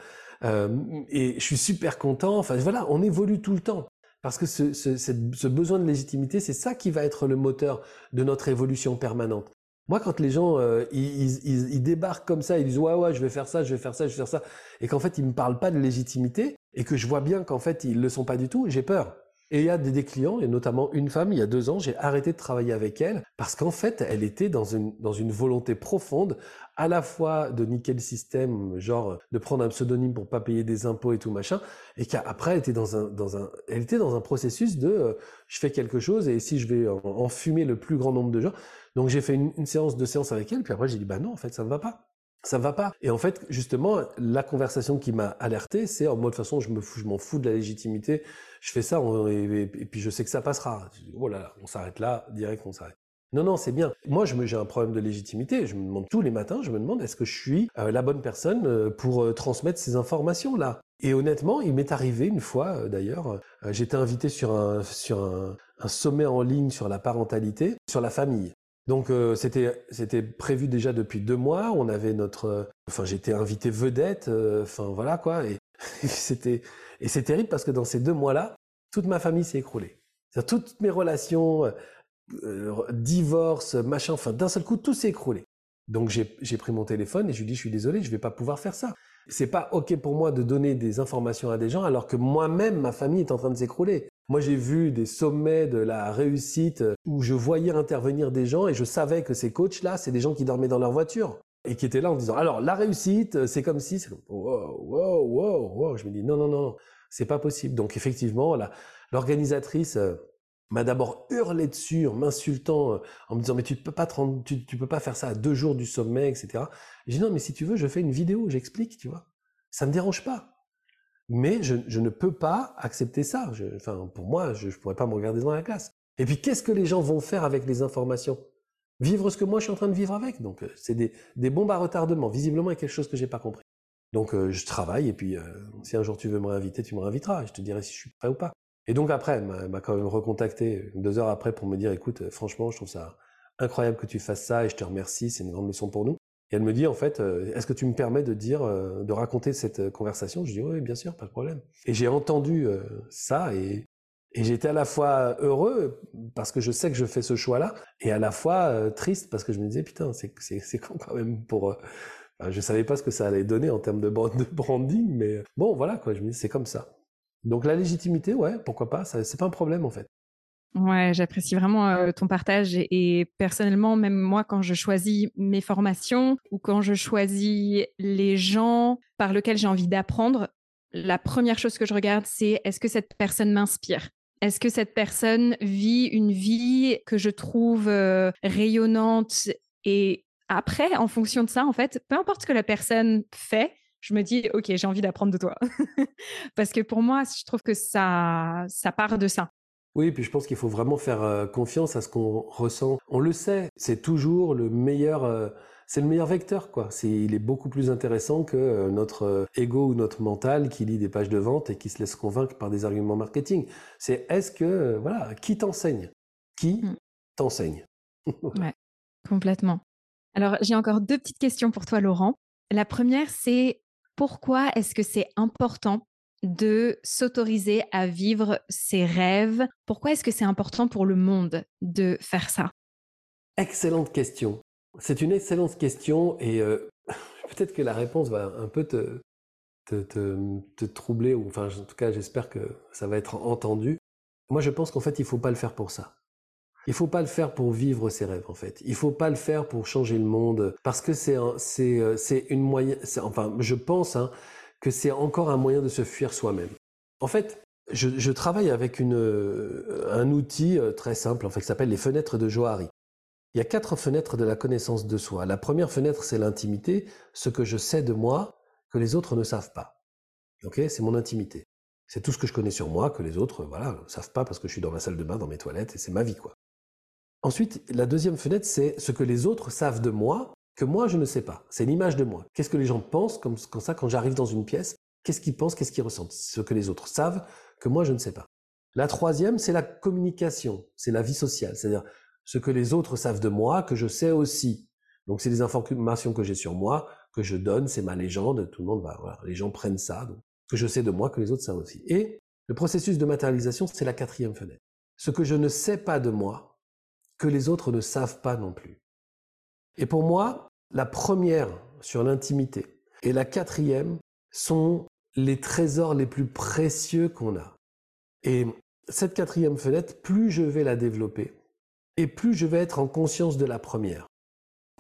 Euh, et je suis super content. Enfin voilà, on évolue tout le temps. Parce que ce, ce besoin de légitimité, c'est ça qui va être le moteur de notre évolution permanente. Moi, quand les gens euh, ils, ils, débarquent comme ça, ils disent ouais ouais, je vais faire ça, je vais faire ça, je vais faire ça, et qu'en fait ils me parlent pas de légitimité, et que je vois bien qu'en fait ils le sont pas du tout, j'ai peur. Et il y a des, clients, et notamment une femme, il y a deux ans, j'ai arrêté de travailler avec elle parce qu'en fait, elle était dans une, dans une volonté profonde, à la fois de niquer le système, genre de prendre un pseudonyme pour pas payer des impôts et tout machin, et qu'après, elle était dans un, dans un, elle était dans un processus de, euh, je fais quelque chose et si je vais enfumer le plus grand nombre de gens. Donc j'ai fait une, séance de séance avec elle, puis après j'ai dit, bah non, en fait, ça ne va pas ça ne va pas. Et en fait, justement, la conversation qui m'a alerté, c'est en mode de façon, je m'en fous de la légitimité. Je fais ça et, puis je sais que ça passera. Oh là là, on s'arrête là, direct, on s'arrête. Non, non, c'est bien. Moi, j'ai un problème de légitimité. Je me demande tous les matins, je me demande est-ce que je suis euh, la bonne personne euh, pour euh, transmettre ces informations-là? Et honnêtement, il m'est arrivé une fois, d'ailleurs, j'étais invité sur un sommet en ligne sur la parentalité, sur la famille. Donc euh, c'était c'était prévu déjà depuis deux mois. On avait notre, euh, enfin j'étais invité vedette. Euh, enfin voilà quoi. Et, c'était et c'est terrible parce que dans ces deux mois-là, toute ma famille s'est écroulée. Toutes mes relations, divorce, machin, enfin d'un seul coup tout s'est écroulé. Donc j'ai pris mon téléphone et je lui dis je suis désolé, je vais pas pouvoir faire ça. C'est pas ok pour moi de donner des informations à des gens alors que moi-même ma famille est en train de s'écrouler. Moi, j'ai vu des sommets de la réussite où je voyais intervenir des gens et je savais que ces coachs-là, c'est des gens qui dormaient dans leur voiture et qui étaient là en disant alors la réussite, c'est comme si, c'est wow, wow, wow, wow. Je me dis non, non, non, c'est pas possible. Donc effectivement, l'organisatrice euh, m'a d'abord hurlé dessus en m'insultant, euh, en me disant mais tu peux pas tu, tu peux pas faire ça à deux jours du sommet, etc. J'ai dit non mais si tu veux, je fais une vidéo, j'explique, tu vois. Ça me dérange pas. Mais je, ne peux pas accepter ça. Enfin, pour moi, je ne pourrais pas me regarder dans la classe. Et puis, qu'est-ce que les gens vont faire avec les informations? Vivre ce que moi, je suis en train de vivre avec. Donc, euh, c'est des, bombes à retardement. Visiblement, il y a quelque chose que j'ai pas compris. Donc, euh, je travaille. Et puis, euh, si un jour tu veux me réinviter, tu me réinviteras. Je te dirai si je suis prêt ou pas. Et donc, après, elle m'a quand même recontacté deux heures après pour me dire, écoute, franchement, je trouve ça incroyable que tu fasses ça et je te remercie. C'est une grande leçon pour nous. Et elle me dit en fait, euh, est-ce que tu me permets de dire, euh, de raconter cette euh, conversation? Je dis oui, bien sûr, pas de problème. Et j'ai entendu ça et j'étais à la fois heureux parce que je sais que je fais ce choix-là, et à la fois triste parce que je me disais putain, c'est quand même pour. Euh, je savais pas ce que ça allait donner en termes de, de branding, mais bon voilà quoi. Je me dis c'est comme ça. Donc la légitimité, ouais, pourquoi pas, c'est pas un problème en fait. Ouais, j'apprécie vraiment euh, ton partage et, personnellement, même moi, quand je choisis mes formations ou quand je choisis les gens par lesquels j'ai envie d'apprendre, la première chose que je regarde, c'est est-ce que cette personne m'inspire? Est-ce que cette personne vit une vie que je trouve euh, rayonnante? Et après, en fonction de ça, en fait, peu importe ce que la personne fait, je me dis, OK, j'ai envie d'apprendre de toi. Parce que pour moi, je trouve que ça, ça part de ça. Oui, puis je pense qu'il faut vraiment faire euh, confiance à ce qu'on ressent. On le sait, c'est toujours le meilleur, euh, c'est le meilleur vecteur, quoi. C'est, il est beaucoup plus intéressant que euh, notre ego ou notre mental qui lit des pages de vente et qui se laisse convaincre par des arguments marketing. C'est est-ce que, voilà, qui t'enseigne? Qui mm. t'enseigne? Ouais, complètement. Alors, j'ai encore deux petites questions pour toi, Laurent. La première, c'est pourquoi est-ce que c'est important de s'autoriser à vivre ses rêves Pourquoi est-ce que c'est important pour le monde de faire ça? Excellente question. C'est une excellente question et euh, peut-être que la réponse va un peu te, troubler, ou enfin en tout cas j'espère que ça va être entendu. Moi je pense qu'en fait il ne faut pas le faire pour ça. Il ne faut pas le faire pour vivre ses rêves en fait. Il ne faut pas le faire pour changer le monde parce que c'est euh, une moyenne. Enfin je pense hein, que c'est encore un moyen de se fuir soi-même. En fait, je, travaille avec une, euh, un outil euh, très simple en fait, qui s'appelle les fenêtres de Johari. Il y a quatre fenêtres de la connaissance de soi. La première fenêtre, c'est l'intimité, ce que je sais de moi que les autres ne savent pas. C'est mon intimité. C'est tout ce que je connais sur moi que les autres, voilà, ne savent pas parce que je suis dans ma salle de bain, dans mes toilettes et c'est ma vie, quoi. Ensuite, la deuxième fenêtre, c'est ce que les autres savent de moi que moi je ne sais pas. C'est l'image de moi. Qu'est-ce que les gens pensent comme, ça quand j'arrive dans une pièce? Qu'est-ce qu'ils pensent? Qu'est-ce qu'ils ressentent? Ce que les autres savent que moi je ne sais pas. La troisième, c'est la communication, c'est la vie sociale, c'est-à-dire ce que les autres savent de moi que je sais aussi. Donc c'est des informations que j'ai sur moi que je donne, c'est ma légende, tout le monde va voilà, les gens prennent ça, donc, que je sais de moi que les autres savent aussi. Et le processus de matérialisation, c'est la quatrième fenêtre. Ce que je ne sais pas de moi que les autres ne savent pas non plus. Et pour moi, la première sur l'intimité et la quatrième sont les trésors les plus précieux qu'on a. Et cette quatrième fenêtre, plus je vais la développer, et plus je vais être en conscience de la première.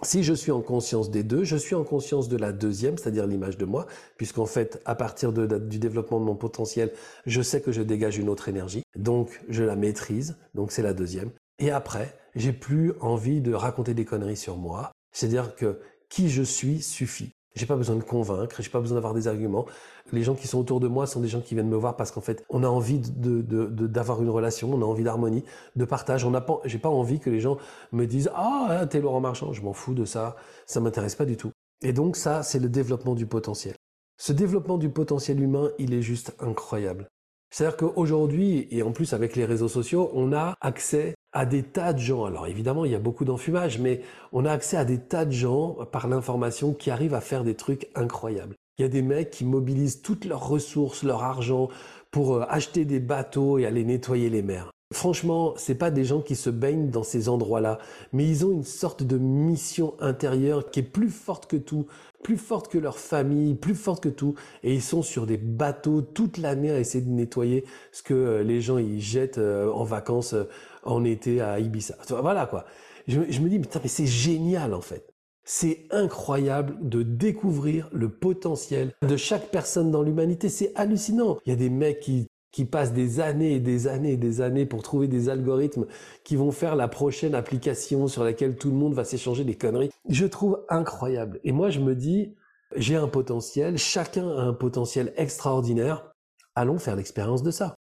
Si je suis en conscience des deux, je suis en conscience de la deuxième, c'est-à-dire l'image de moi, puisqu'en fait, à partir du développement de mon potentiel, je sais que je dégage une autre énergie, donc je la maîtrise, donc c'est la deuxième. Et après, j'ai plus envie de raconter des conneries sur moi, c'est-à-dire que qui je suis suffit. J'ai pas besoin de convaincre, j'ai pas besoin d'avoir des arguments. Les gens qui sont autour de moi sont des gens qui viennent me voir parce qu'en fait, on a envie d'avoir une relation, on a envie d'harmonie, de partage. On n'a pas, j'ai pas envie que les gens me disent ah hein, t'es Laurent Marchand, je m'en fous de ça, ça m'intéresse pas du tout. Et donc ça, c'est le développement du potentiel. Ce développement du potentiel humain, il est juste incroyable. C'est-à-dire qu'aujourd'hui, et en plus avec les réseaux sociaux, on a accès à des tas de gens. Alors évidemment, il y a beaucoup d'enfumage, mais on a accès à des tas de gens par l'information qui arrivent à faire des trucs incroyables. Il y a des mecs qui mobilisent toutes leurs ressources, leur argent pour euh, acheter des bateaux et aller nettoyer les mers. Franchement, c'est pas des gens qui se baignent dans ces endroits-là, mais ils ont une sorte de mission intérieure qui est plus forte que tout, plus forte que leur famille, plus forte que tout, et ils sont sur des bateaux toute l'année à essayer de nettoyer ce que euh, les gens y jettent euh, en vacances en été à Ibiza. Voilà quoi. Je, me dis, mais c'est génial en fait. C'est incroyable de découvrir le potentiel de chaque personne dans l'humanité. C'est hallucinant. Il y a des mecs qui, qui passent des années et des années et des années pour trouver des algorithmes qui vont faire la prochaine application sur laquelle tout le monde va s'échanger des conneries. Je trouve incroyable. Et moi, je me dis, j'ai un potentiel, chacun a un potentiel extraordinaire. Allons faire l'expérience de ça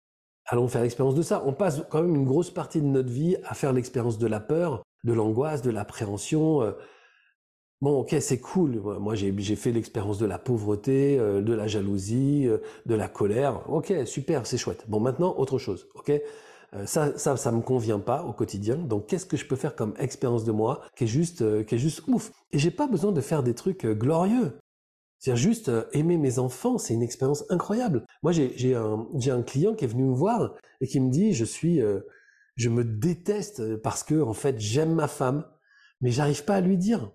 allons faire l'expérience de ça. On passe quand même une grosse partie de notre vie à faire l'expérience de la peur, de l'angoisse, de l'appréhension. Euh. Bon, ok, c'est cool. Moi, j'ai fait l'expérience de la pauvreté, euh, de la jalousie, euh, de la colère. Ok, super, c'est chouette. Bon, maintenant, autre chose. Ok, ça, ça, ça me convient pas au quotidien. Donc, qu'est-ce que je peux faire comme expérience de moi qui est juste, qui est juste ouf? Et j'ai pas besoin de faire des trucs glorieux. C'est-à-dire juste euh, aimer mes enfants, c'est une expérience incroyable. Moi, j'ai un, un client qui est venu me voir et qui me dit, je suis, euh, je me déteste parce que en fait, j'aime ma femme, mais j'arrive pas à lui dire.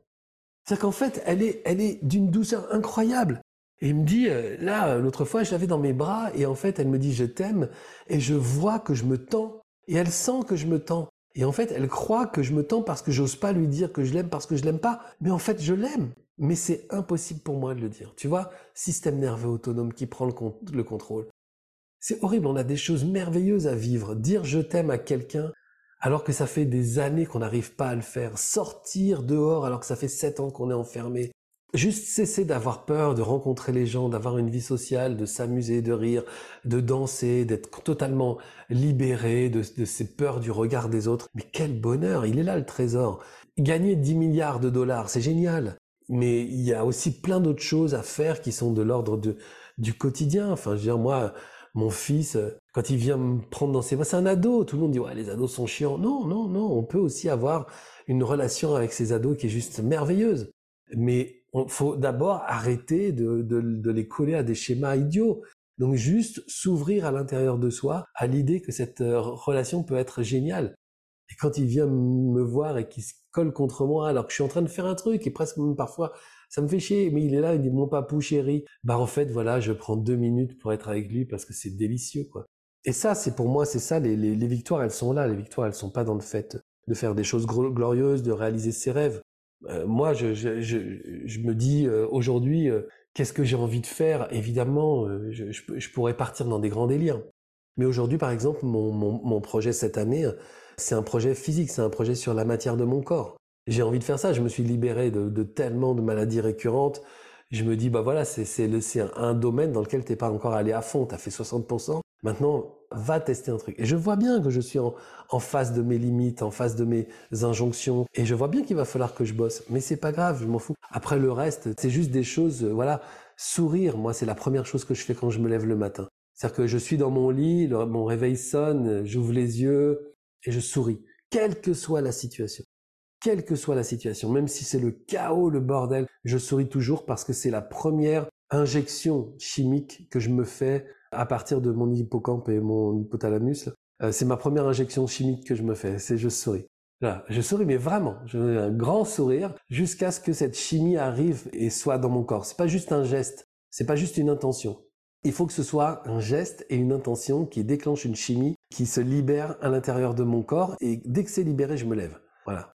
C'est-à-dire qu'en fait, elle est, elle est d'une douceur incroyable. Et il me dit, euh, là, l'autre fois, je l'avais dans mes bras, et en fait, elle me dit, je t'aime, et je vois que je me tends, et elle sent que je me tends. Et en fait, elle croit que je me tends parce que j'ose pas lui dire que je l'aime parce que je l'aime pas. Mais en fait, je l'aime. Mais c'est impossible pour moi de le dire. Tu vois, système nerveux autonome qui prend le contrôle. C'est horrible, on a des choses merveilleuses à vivre. Dire je t'aime à quelqu'un alors que ça fait des années qu'on n'arrive pas à le faire. Sortir dehors alors que ça fait sept ans qu'on est enfermé. Juste cesser d'avoir peur de rencontrer les gens, d'avoir une vie sociale, de s'amuser, de rire, de danser, d'être totalement libéré de, ces peurs du regard des autres. Mais quel bonheur, il est là le trésor. Gagner 10 milliards de dollars, c'est génial. Mais il y a aussi plein d'autres choses à faire qui sont de l'ordre du quotidien. Enfin, je veux dire, moi, mon fils, quand il vient me prendre dans ses bras, c'est un ado. Tout le monde dit, ouais, les ados sont chiants. Non, non, non, on peut aussi avoir une relation avec ces ados qui est juste merveilleuse. Mais il faut d'abord arrêter de, les coller à des schémas idiots. Donc juste s'ouvrir à l'intérieur de soi à l'idée que cette euh, relation peut être géniale. Et quand il vient me voir et qu'il se colle contre moi alors que je suis en train de faire un truc et presque même parfois ça me fait chier, mais il est là, il dit mon papou chéri. Bah en fait voilà, je prends deux minutes pour être avec lui parce que c'est délicieux quoi. Et ça c'est pour moi c'est ça les, victoires elles sont là, les victoires elles sont pas dans le fait de faire des choses glorieuses, de réaliser ses rêves. Euh, moi, je, me dis euh, aujourd'hui, euh, qu'est-ce que j'ai envie de faire? Évidemment, je, pourrais partir dans des grands délires. Mais aujourd'hui, par exemple, mon, projet cette année, c'est un projet physique, c'est un projet sur la matière de mon corps. J'ai envie de faire ça. Je me suis libéré de tellement de maladies récurrentes. Je me dis, bah voilà, c'est un domaine dans lequel t'es pas encore allé à fond. Tu as fait 60%. Maintenant, va tester un truc. Et je vois bien que je suis en, en face de mes limites, en face de mes injonctions. Et je vois bien qu'il va falloir que je bosse. Mais c'est pas grave, je m'en fous. Après le reste, c'est juste des choses, euh, voilà. Sourire, moi, c'est la première chose que je fais quand je me lève le matin. C'est-à-dire que je suis dans mon lit, mon réveil sonne, j'ouvre les yeux et je souris. Quelle que soit la situation. Quelle que soit la situation, même si c'est le chaos, le bordel, je souris toujours parce que c'est la première injection chimique que je me fais à partir de mon hippocampe et mon hypothalamus. Euh, c'est ma première injection chimique que je me fais, c'est je souris. Là, je souris, mais vraiment, je fais un grand sourire jusqu'à ce que cette chimie arrive et soit dans mon corps. C'est pas juste un geste, c'est pas juste une intention. Il faut que ce soit un geste et une intention qui déclenche une chimie qui se libère à l'intérieur de mon corps et dès que c'est libéré, je me lève. Voilà.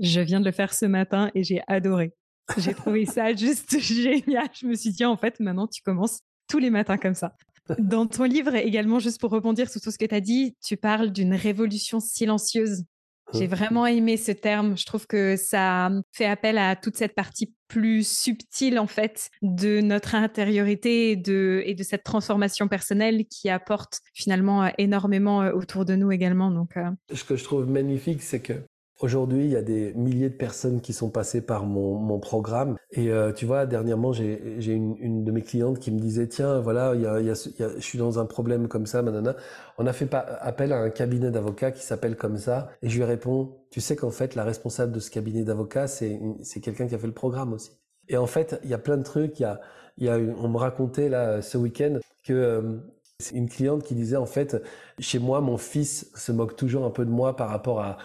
Je viens de le faire ce matin et j'ai adoré. J'ai trouvé ça juste génial. Je me suis dit, en fait, maintenant, tu commences tous les matins comme ça. Dans ton livre, également, juste pour rebondir sur tout ce que tu as dit, tu parles d'une révolution silencieuse. J'ai mmh. vraiment aimé ce terme. Je trouve que ça fait appel à toute cette partie plus subtile, en fait, de notre intériorité et de, et de cette transformation personnelle qui apporte finalement énormément euh, autour de nous également. Donc, euh. Ce que je trouve magnifique, c'est que Aujourd'hui, il y a des milliers de personnes qui sont passées par mon, mon programme. Et euh, tu vois, dernièrement, j'ai une, une, de mes clientes qui me disait, tiens, voilà, je suis dans un problème comme ça, manana. On a fait appel à un cabinet d'avocats qui s'appelle comme ça. Et je lui réponds, tu sais qu'en fait, la responsable de ce cabinet d'avocats, c'est quelqu'un qui a fait le programme aussi. Et en fait, il y a plein de trucs. Y a, y a on me racontait là ce week-end que euh, c'est une cliente qui disait, en fait, chez moi, mon fils se moque toujours un peu de moi par rapport à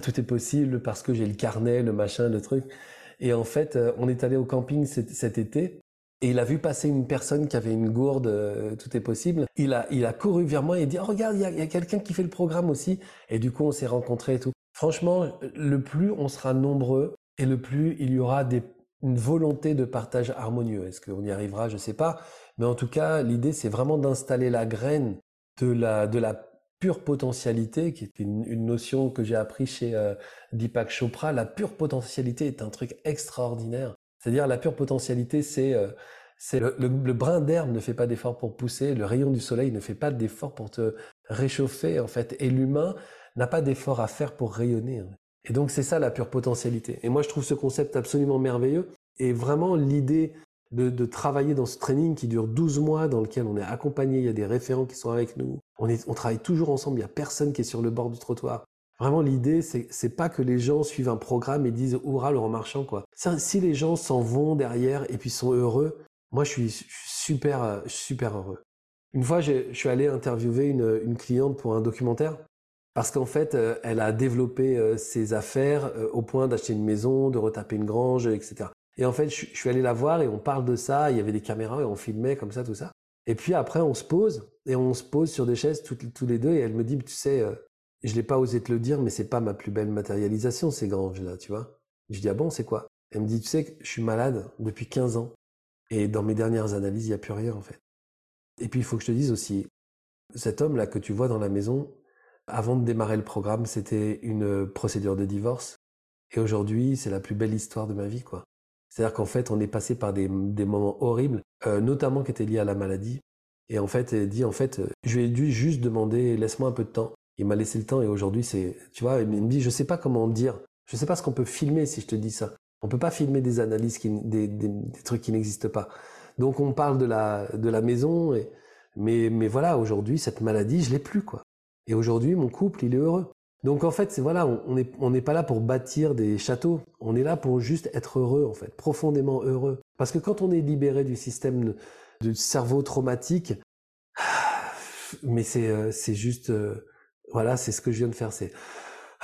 tout est possible parce que j'ai le carnet, le machin, le truc. Et en fait, euh, on est allé au camping cet, été et il a vu passer une personne qui avait une gourde, euh, tout est possible. Il a, il a couru vers moi et dit, oh, regarde, il y a, quelqu'un qui fait le programme aussi. Et du coup, on s'est rencontrés et tout. Franchement, le plus on sera nombreux et le plus il y aura des, une volonté de partage harmonieux. Est-ce qu'on y arrivera? Je sais pas. Mais en tout cas, l'idée, c'est vraiment d'installer la graine de la, de la pure potentialité, qui est une, notion que j'ai appris chez euh, Deepak Chopra. La pure potentialité est un truc extraordinaire. C'est-à-dire la pure potentialité, c'est euh, le, brin d'herbe ne fait pas d'effort pour pousser, le rayon du soleil ne fait pas d'effort pour te réchauffer en fait, et l'humain n'a pas d'effort à faire pour rayonner. Et donc c'est ça la pure potentialité. Et moi je trouve ce concept absolument merveilleux. Et vraiment l'idée de, travailler dans ce training qui dure 12 mois, dans lequel on est accompagné, il y a des référents qui sont avec nous, on, travaille toujours ensemble, il n'y a personne qui est sur le bord du trottoir. Vraiment, l'idée, c'est, pas que les gens suivent un programme et disent Hurrah, Laurent Marchand, quoi. Si les gens s'en vont derrière et puis sont heureux, moi, je suis, super, euh, super heureux. Une fois, je suis allé interviewer une, cliente pour un documentaire parce qu'en fait, euh, elle a développé euh, ses affaires au point d'acheter une maison, de retaper une grange, etc. Et en fait, je, suis allé la voir et on parle de ça. Il y avait des caméras et on filmait comme ça, tout ça. Et puis après, on se pose et on se pose sur des chaises tous les deux. Et elle me dit, tu sais, je l'ai pas osé te le dire, mais c'est pas ma plus belle matérialisation, ces granges-là, tu vois. Je dis, ah bon, c'est quoi? Elle me dit, tu sais, je suis malade depuis 15 ans. Et dans mes dernières analyses, il n'y a plus rien, en fait. Et puis, il faut que je te dise aussi, cet homme-là que tu vois dans la maison, avant de démarrer le programme, c'était une procédure de divorce. Et aujourd'hui, c'est la plus belle histoire de ma vie, quoi. C'est-à-dire qu'en fait, on est passé par des, moments horribles, euh, notamment qui étaient liés à la maladie. Et en fait, elle dit, en fait, je lui ai dû juste demander, laisse-moi un peu de temps il m'a laissé le temps et aujourd'hui c'est, tu vois, il me dit, je sais pas comment dire, je sais pas ce qu'on peut filmer si je te dis ça. On peut pas filmer des analyses des, trucs qui n'existent pas. Donc on parle de la, maison et, mais, mais voilà, aujourd'hui cette maladie, je l'ai plus quoi. Et aujourd'hui mon couple, il est heureux. Donc en fait, c'est voilà, on n'est pas là pour bâtir des châteaux. On est là pour juste être heureux en fait, profondément heureux. Parce que quand on est libéré du système du cerveau traumatique, mais c'est euh, c'est juste euh, voilà, c'est ce que je viens de faire. C'est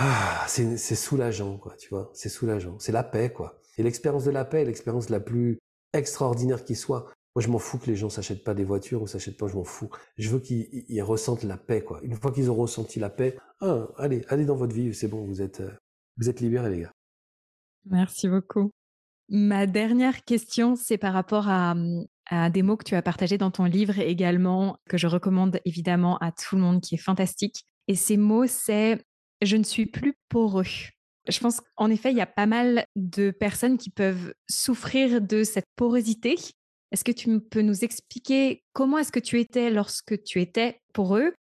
ah, c'est soulageant, quoi. Tu vois, c'est soulageant. C'est la paix, quoi. Et l'expérience de la paix, l'expérience la plus extraordinaire qui soit. Moi, je m'en fous que les gens s'achètent pas des voitures ou s'achètent pas. Je m'en fous. Je veux qu'ils ressentent la paix, quoi. Une fois qu'ils ont ressenti la paix, ah, allez, allez dans votre vie. C'est bon, vous êtes, euh, vous êtes libérés, les gars. Merci beaucoup. Ma dernière question, c'est par rapport à, à, des mots que tu as partagés dans ton livre également, que je recommande évidemment à tout le monde, qui est fantastique. Et ces mots, c'est je ne suis plus poreux. Je pense qu'en effet, il y a pas mal de personnes qui peuvent souffrir de cette porosité. Est-ce que tu peux nous expliquer comment est-ce que tu étais lorsque tu étais poreux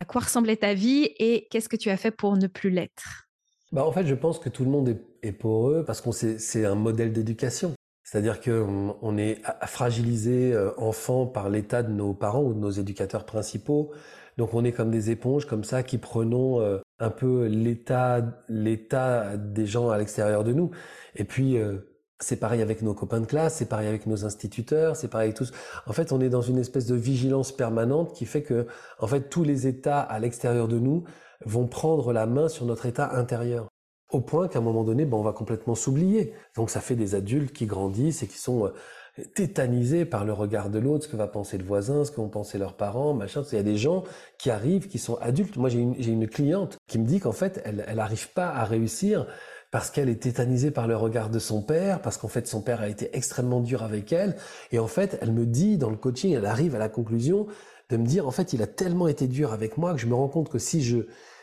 À quoi ressemblait ta vie et qu'est-ce que tu as fait pour ne plus l'être? Bah En fait, je pense que tout le monde est, est poreux parce qu'on c'est un modèle d'éducation. C'est-à-dire qu'on on est fragilisé euh, enfant par l'état de nos parents ou de nos éducateurs principaux. Donc on est comme des éponges comme ça qui prenons euh, un peu l'état l'état des gens à l'extérieur de nous. Et puis euh, c'est pareil avec nos copains de classe, c'est pareil avec nos instituteurs, c'est pareil avec tous. En fait, on est dans une espèce de vigilance permanente qui fait que en fait tous les états à l'extérieur de nous vont prendre la main sur notre état intérieur au point qu'à un moment donné, ben, on va complètement s'oublier. Donc ça fait des adultes qui grandissent et qui sont euh, tétanisés par le regard de l'autre, ce que va penser le voisin, ce que vont penser leurs parents, machin. Il y a des gens qui arrivent, qui sont adultes. Moi, j'ai une, cliente qui me dit qu'en fait, elle n'arrive pas à réussir parce qu'elle est tétanisée par le regard de son père, parce qu'en fait, son père a été extrêmement dur avec elle. Et en fait, elle me dit, dans le coaching, elle arrive à la conclusion de me dire, en fait, il a tellement été dur avec moi que je me rends compte que si je,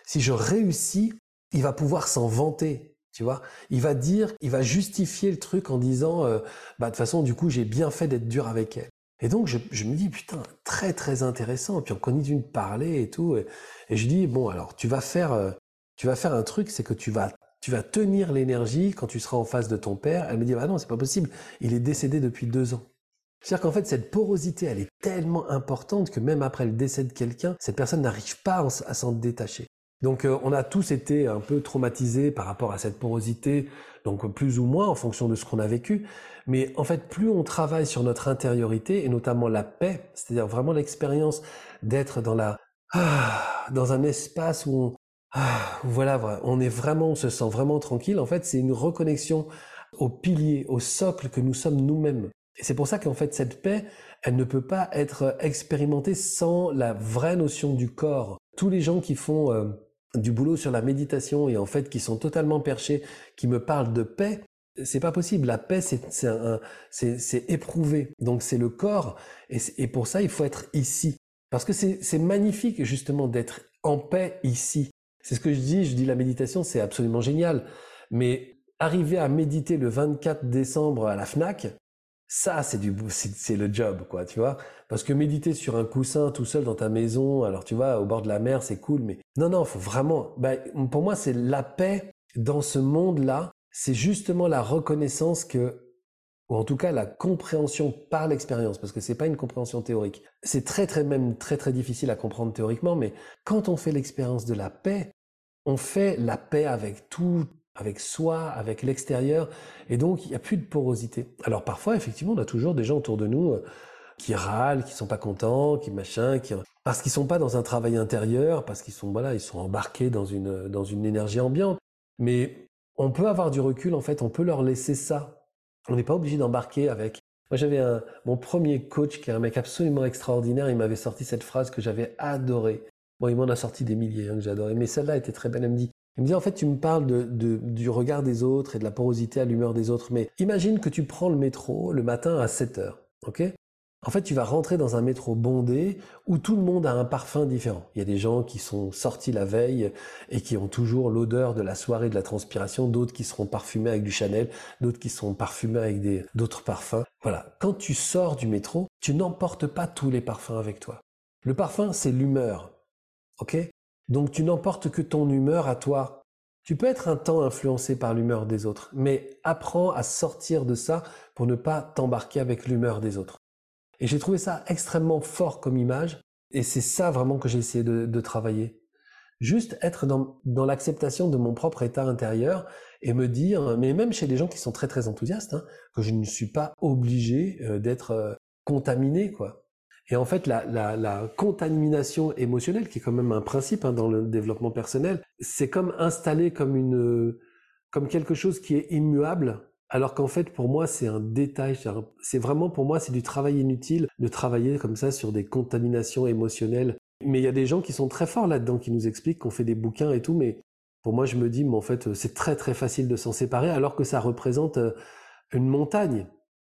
si je réussis, il va pouvoir s'en vanter tu vois, il va dire, il va justifier le truc en disant, euh, bah de toute façon, du coup, j'ai bien fait d'être dur avec elle. Et donc, je, me dis, putain, très très intéressant. Et puis on continue de parler et tout. Et, je dis, bon, alors tu vas faire, euh, tu vas faire un truc, c'est que tu vas, tu vas tenir l'énergie quand tu seras en face de ton père. Elle me dit, bah non, c'est pas possible. Il est décédé depuis deux ans. C'est-à-dire qu'en fait, cette porosité, elle est tellement importante que même après le décès de quelqu'un, cette personne n'arrive pas à s'en détacher. Donc euh, on a tous été un peu traumatisés par rapport à cette porosité, donc plus ou moins en fonction de ce qu'on a vécu. Mais en fait, plus on travaille sur notre intériorité et notamment la paix, c'est-à-dire vraiment l'expérience d'être dans la ah, dans un espace où on, ah, voilà, on est vraiment, on se sent vraiment tranquille. En fait, c'est une reconnexion au pilier, au socle que nous sommes nous-mêmes. Et c'est pour ça qu'en fait, cette paix, elle ne peut pas être expérimentée sans la vraie notion du corps. Tous les gens qui font euh, du boulot sur la méditation et en fait qui sont totalement perchés, qui me parlent de paix, c'est pas possible. La paix, c'est éprouvé. Donc c'est le corps et, pour ça il faut être ici parce que c'est magnifique justement d'être en paix ici. C'est ce que je dis. Je dis la méditation, c'est absolument génial. Mais arriver à méditer le 24 décembre à la Fnac, ça, c'est du, c'est le job, quoi, tu vois. Parce que méditer sur un coussin tout seul dans ta maison, alors tu vois, au bord de la mer, c'est cool, mais non, non, faut vraiment, bah, pour moi, c'est la paix dans ce monde-là. C'est justement la reconnaissance que, ou en tout cas la compréhension par l'expérience, parce que c'est pas une compréhension théorique. C'est très, très, même très, très difficile à comprendre théoriquement, mais quand on fait l'expérience de la paix, on fait la paix avec tout, avec soi, avec l'extérieur, et donc il n'y a plus de porosité. Alors parfois, effectivement, on a toujours des gens autour de nous euh, qui râlent, qui sont pas contents, qui machin, qui parce qu'ils sont pas dans un travail intérieur, parce qu'ils sont voilà, ils sont embarqués dans une dans une énergie ambiante. Mais on peut avoir du recul en fait, on peut leur laisser ça. On n'est pas obligé d'embarquer avec. Moi j'avais mon premier coach qui est un mec absolument extraordinaire, il m'avait sorti cette phrase que j'avais adorée. Bon, il m'en a sorti des milliers hein, que j'adorais, mais celle-là était très belle. Elle me dit, il me dit en fait tu me parles de, du regard des autres et de la porosité à l'humeur des autres, mais imagine que tu prends le métro le matin à 7 heures, ok? En fait, tu vas rentrer dans un métro bondé où tout le monde a un parfum différent. Il y a des gens qui sont sortis la veille et qui ont toujours l'odeur de la soirée, de la transpiration, d'autres qui seront parfumés avec du Chanel, d'autres qui sont parfumés avec d'autres parfums. Voilà. Quand tu sors du métro, tu n'emportes pas tous les parfums avec toi. Le parfum, c'est l'humeur. OK? Donc, tu n'emportes que ton humeur à toi. Tu peux être un temps influencé par l'humeur des autres, mais apprends à sortir de ça pour ne pas t'embarquer avec l'humeur des autres. Et j'ai trouvé ça extrêmement fort comme image. Et c'est ça vraiment que j'ai essayé de, travailler. Juste être dans, l'acceptation de mon propre état intérieur et me dire, mais même chez les gens qui sont très très enthousiastes, hein, que je ne suis pas obligé euh, d'être euh, contaminé, quoi. Et en fait, la, contamination émotionnelle, qui est quand même un principe hein, dans le développement personnel, c'est comme installé comme une, comme quelque chose qui est immuable alors qu'en fait, pour moi, c'est un détail. C'est vraiment, pour moi, c'est du travail inutile de travailler comme ça sur des contaminations émotionnelles. Mais il y a des gens qui sont très forts là-dedans, qui nous expliquent qu'on fait des bouquins et tout. Mais pour moi, je me dis, mais en fait, c'est très très facile de s'en séparer, alors que ça représente euh, une montagne.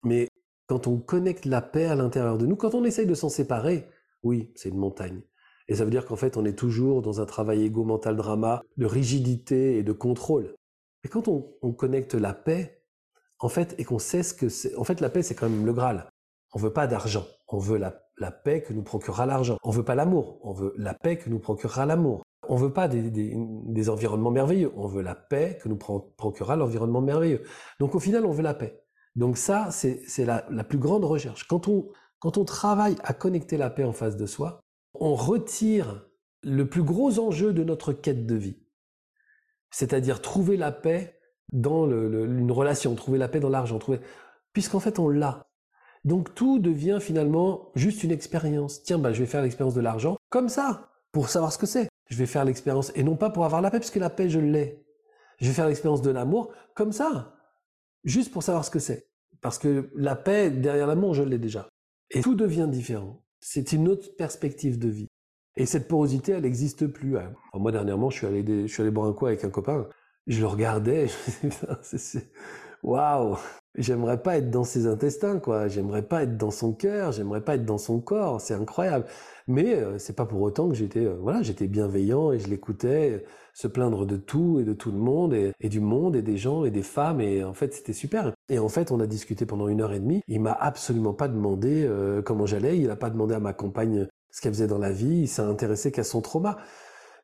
Mais quand on connecte la paix à l'intérieur de nous, quand on essaye de s'en séparer, oui, c'est une montagne. Et ça veut dire qu'en fait, on est toujours dans un travail égo-mental drama, de rigidité et de contrôle. Et quand on, on connecte la paix, en fait, et qu'on sait ce que c'est. En fait, la paix, c'est quand même le Graal. On veut pas d'argent. On veut la, paix que nous procurera l'argent. On veut pas l'amour. On veut la paix que nous procurera l'amour. On veut pas des, environnements merveilleux. On veut la paix que nous procurera l'environnement merveilleux. Donc, au final, on veut la paix. Donc ça, c'est la, la plus grande recherche. Quand on, quand on travaille à connecter la paix en face de soi, on retire le plus gros enjeu de notre quête de vie. C'est-à-dire trouver la paix dans une relation, trouver la paix dans l'argent, trouver... puisqu'en fait on l'a. Donc tout devient finalement juste une expérience. Tiens, bah, je vais faire l'expérience de l'argent comme ça, pour savoir ce que c'est. Je vais faire l'expérience, et non pas pour avoir la paix, puisque la paix, je l'ai. Je vais faire l'expérience de l'amour comme ça, juste pour savoir ce que c'est. Parce que la paix, derrière l'amour, je l'ai déjà. Et tout devient différent. C'est une autre perspective de vie. Et cette porosité, elle n'existe plus. Hein. moi, dernièrement, je suis, allé, je suis allé boire un coup avec un copain je le regardais, je me disais, waouh, j'aimerais pas être dans ses intestins, quoi. J'aimerais pas être dans son cœur, j'aimerais pas être dans son corps. C'est incroyable. Mais euh, c'est pas pour autant que j'étais, euh, voilà, j'étais bienveillant et je l'écoutais euh, se plaindre de tout et de tout le monde et, du monde et des gens et des femmes et en fait c'était super. Et en fait on a discuté pendant une heure et demie. Il m'a absolument pas demandé comment j'allais. Il a pas demandé à ma compagne ce qu'elle faisait dans la vie. Il s'est intéressé qu'à son trauma.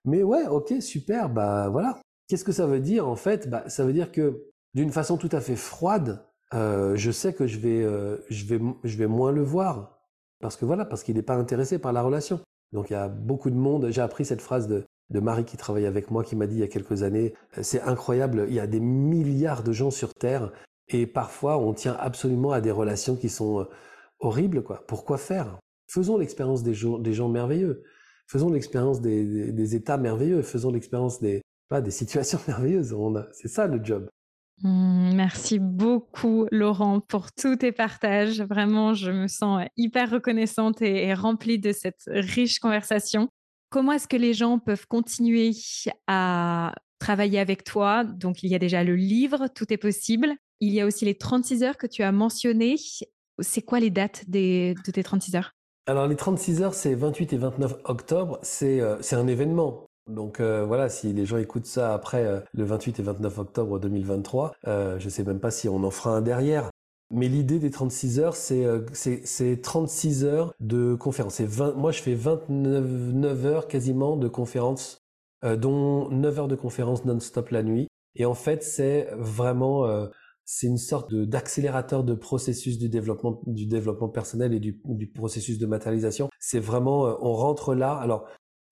Mais ouais, ok, super, bah voilà. Qu'est-ce que ça veut dire en fait? Bah, Ça veut dire que d'une façon tout à fait froide, euh, je sais que je vais, euh, je, vais, je vais moins le voir. Parce que voilà, parce qu'il n'est pas intéressé par la relation. Donc il y a beaucoup de monde. J'ai appris cette phrase de, de Marie qui travaille avec moi, qui m'a dit il y a quelques années, euh, c'est incroyable, il y a des milliards de gens sur Terre et parfois on tient absolument à des relations qui sont horribles. Quoi. Pourquoi faire? Faisons l'expérience des, des gens merveilleux. Faisons l'expérience des, des, états merveilleux. Faisons l'expérience des, des situations merveilleuses. C'est ça le job. Mmh, merci beaucoup, Laurent, pour tous tes partages. Vraiment, je me sens hyper reconnaissante et, remplie de cette riche conversation. Comment est-ce que les gens peuvent continuer à travailler avec toi? Donc, il y a déjà le livre, Tout est possible. Il y a aussi les 36 heures que tu as mentionnées. C'est quoi les dates de tes 36 heures? Alors les 36 heures, c'est 28 et 29 octobre, c'est euh, un événement. Donc euh, voilà, si les gens écoutent ça après euh, le 28 et 29 octobre 2023, euh, je sais même pas si on en fera un derrière. Mais l'idée des 36 heures, c'est c'est 36 heures de conférence. 20, moi, je fais 29 heures quasiment de conférence, dont 9 heures de conférence non-stop la nuit. Et en fait, c'est vraiment une sorte d'accélérateur de, processus du développement du développement personnel et du, du processus de matérialisation. C'est vraiment on rentre là. Alors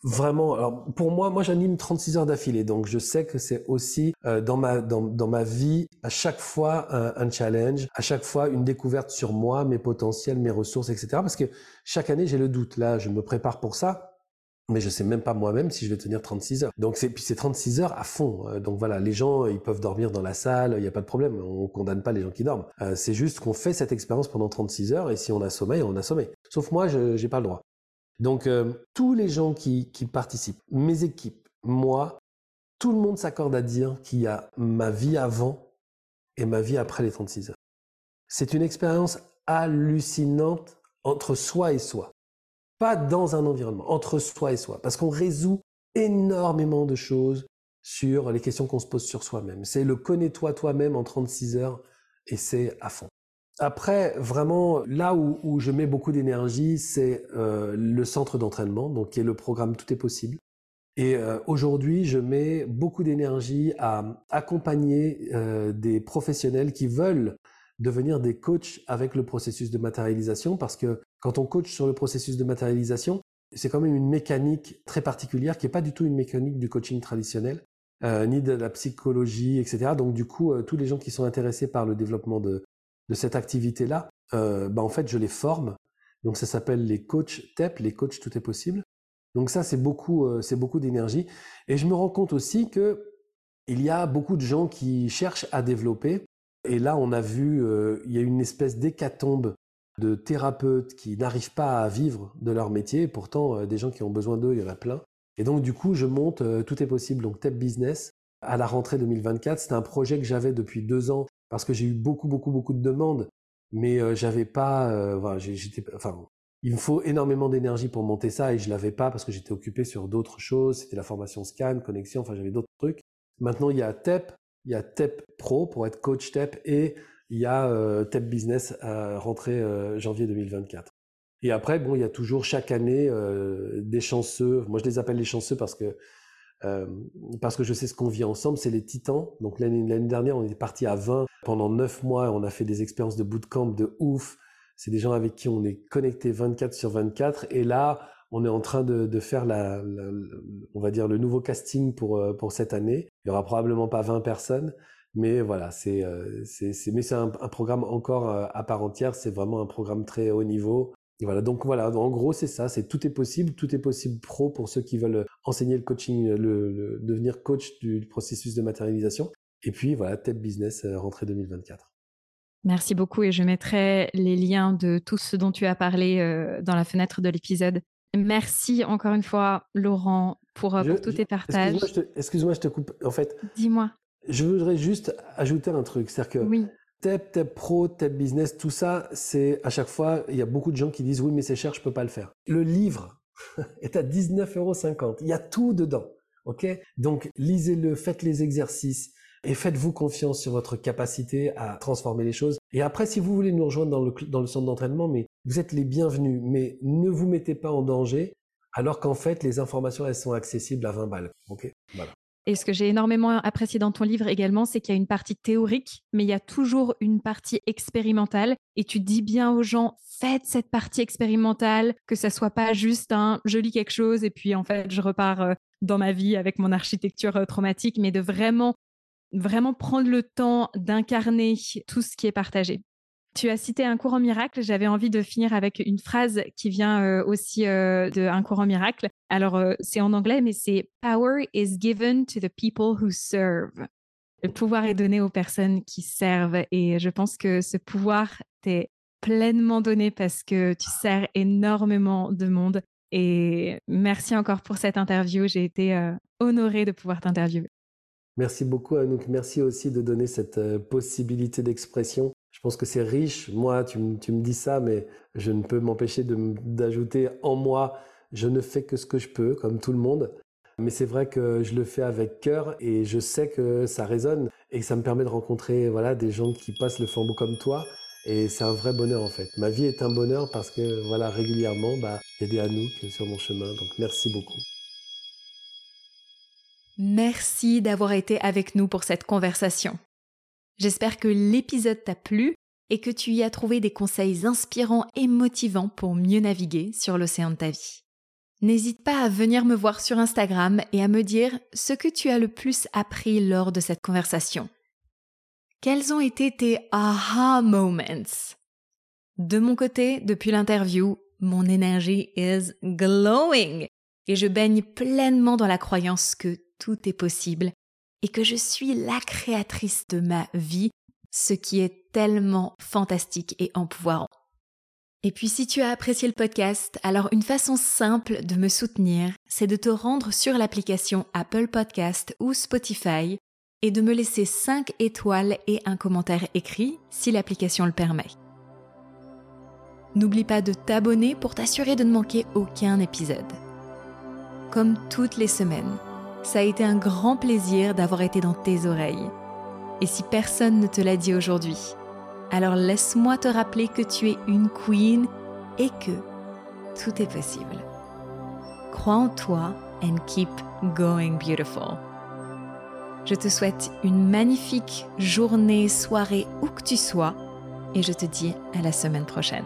Vraiment, alors pour moi, moi j'anime 36 heures d'affilée, donc je sais que c'est aussi euh, dans ma dans, dans ma vie à chaque fois un, challenge, à chaque fois une découverte sur moi, mes potentiels, mes ressources, etc. Parce que chaque année j'ai le doute. Là, je me prépare pour ça, mais je sais même pas moi-même si je vais tenir 36 heures. Donc c'est puis c'est 36 heures à fond. Euh, donc voilà, les gens ils peuvent dormir dans la salle, il n'y a pas de problème. On condamne pas les gens qui dorment. Euh, c'est juste qu'on fait cette expérience pendant 36 heures et si on a sommeil, on a sommeil. Sauf moi, je j'ai pas le droit. Donc, euh, tous les gens qui, qui, participent, mes équipes, moi, tout le monde s'accorde à dire qu'il y a ma vie avant et ma vie après les 36 heures. C'est une expérience hallucinante entre soi et soi. Pas dans un environnement, entre soi et soi. Parce qu'on résout énormément de choses sur les questions qu'on se pose sur soi-même. C'est le connais-toi toi-même en 36 heures et c'est à fond. Après, vraiment, là où, je mets beaucoup d'énergie, c'est euh, le centre d'entraînement, donc qui est le programme Tout est possible. Et euh, aujourd'hui, je mets beaucoup d'énergie à accompagner euh, des professionnels qui veulent devenir des coachs avec le processus de matérialisation, parce que quand on coach sur le processus de matérialisation, c'est quand même une mécanique très particulière qui n'est pas du tout une mécanique du coaching traditionnel, ni de la psychologie, etc. Donc du coup, tous les gens qui sont intéressés par le développement de, de cette activité-là, euh, bah en fait, je les forme. Donc ça s'appelle les coachs TEP, les coachs tout est possible. Donc ça, c'est beaucoup, euh, c'est beaucoup d'énergie. Et je me rends compte aussi que il y a beaucoup de gens qui cherchent à développer. Et là, on a vu, euh, il y a une espèce d'hécatombe de thérapeutes qui n'arrivent pas à vivre de leur métier. pourtant, euh, des gens qui ont besoin d'eux, il y en a plein. Et donc, du coup, je monte Tout est possible, donc TEP Business, à la rentrée 2024. C'était un projet que j'avais depuis deux ans parce que j'ai eu beaucoup, beaucoup, beaucoup de demandes, mais euh, j'avais pas, euh, j'étais, enfin, il me faut énormément d'énergie pour monter ça et je l'avais pas parce que j'étais occupé sur d'autres choses. C'était la formation scan, connexion, enfin, j'avais d'autres trucs. Maintenant, il y a TEP, il y a TEP Pro pour être coach TEP et il y a euh, TEP Business à rentrer euh, janvier 2024. Et après, bon, il y a toujours chaque année des chanceux. Moi, je les appelle les chanceux parce que euh, parce que je sais ce qu'on vit ensemble, c'est les titans. Donc l'année dernière, on est parti à 20 pendant 9 mois, on a fait des expériences de bootcamp de ouf. C'est des gens avec qui on est connecté 24 sur 24. Et là, on est en train de, faire la, on va dire le nouveau casting pour euh, pour cette année. Il y aura probablement pas 20 personnes, mais voilà, c'est euh, c'est mais c'est un, programme encore à part entière. C'est vraiment un programme très haut niveau voilà, donc voilà, en gros c'est ça, c'est tout est possible, tout est possible pro pour ceux qui veulent enseigner le coaching, le, devenir coach du, processus de matérialisation. Et puis voilà, TEP Business euh, rentrée 2024. Merci beaucoup et je mettrai les liens de tout ce dont tu as parlé euh, dans la fenêtre de l'épisode. Merci encore une fois, Laurent, pour, euh, tous tes partages. Excuse-moi, je, te coupe. En fait, dis-moi. Je voudrais juste ajouter un truc, c'est-à-dire que oui. TEP, TEP Pro, TEP Business, tout ça, c'est à chaque fois, il y a beaucoup de gens qui disent oui, mais c'est cher, je peux pas le faire. Le livre est à 19,50 euros. Il y a tout dedans. OK? Donc, lisez-le, faites les exercices et faites-vous confiance sur votre capacité à transformer les choses. Et après, si vous voulez nous rejoindre dans le, dans le centre d'entraînement, mais vous êtes les bienvenus, mais ne vous mettez pas en danger alors qu'en fait, les informations, elles sont accessibles à 20 balles. OK? Voilà. Et ce que j'ai énormément apprécié dans ton livre également, c'est qu'il y a une partie théorique, mais il y a toujours une partie expérimentale. Et tu dis bien aux gens, faites cette partie expérimentale, que ça soit pas juste un je lis quelque chose et puis en fait je repars euh, dans ma vie avec mon architecture euh, traumatique, mais de vraiment vraiment prendre le temps d'incarner tout ce qui est partagé. Tu as cité un courant miracle. J'avais envie de finir avec une phrase qui vient euh, aussi euh, d'un courant miracle. Alors, euh, c'est en anglais, mais c'est Power is given to the people who serve. Le pouvoir est donné aux personnes qui servent. Et je pense que ce pouvoir t'est pleinement donné parce que tu sers énormément de monde. Et merci encore pour cette interview. J'ai été euh, honorée de pouvoir t'interviewer. Merci beaucoup, Anouk. Merci aussi de donner cette euh, possibilité d'expression je pense que c'est riche. Moi, tu, tu, me dis ça, mais je ne peux m'empêcher d'ajouter en moi, je ne fais que ce que je peux, comme tout le monde. Mais c'est vrai que je le fais avec cœur et je sais que ça résonne et que ça me permet de rencontrer voilà, des gens qui passent le flambeau comme toi. Et c'est un vrai bonheur en fait. Ma vie est un bonheur parce que voilà, régulièrement, bah, il y a des sur mon chemin. Donc merci beaucoup. Merci d'avoir été avec nous pour cette conversation. J'espère que l'épisode t'a plu et que tu y as trouvé des conseils inspirants et motivants pour mieux naviguer sur l'océan de ta vie. N'hésite pas à venir me voir sur Instagram et à me dire ce que tu as le plus appris lors de cette conversation. Quels ont été tes aha moments? De mon côté, depuis l'interview, mon énergie is glowing et je baigne pleinement dans la croyance que tout est possible et que je suis la créatrice de ma vie, ce qui est tellement fantastique et empouvoirant. Et puis si tu as apprécié le podcast, alors une façon simple de me soutenir, c'est de te rendre sur l'application Apple Podcast ou Spotify et de me laisser 5 étoiles et un commentaire écrit si l'application le permet. N'oublie pas de t'abonner pour t'assurer de ne manquer aucun épisode. Comme toutes les semaines, ça a été un grand plaisir d'avoir été dans tes oreilles. Et si personne ne te l'a dit aujourd'hui, alors laisse-moi te rappeler que tu es une queen et que tout est possible. Crois en toi and keep going beautiful. Je te souhaite une magnifique journée, soirée, où que tu sois, et je te dis à la semaine prochaine.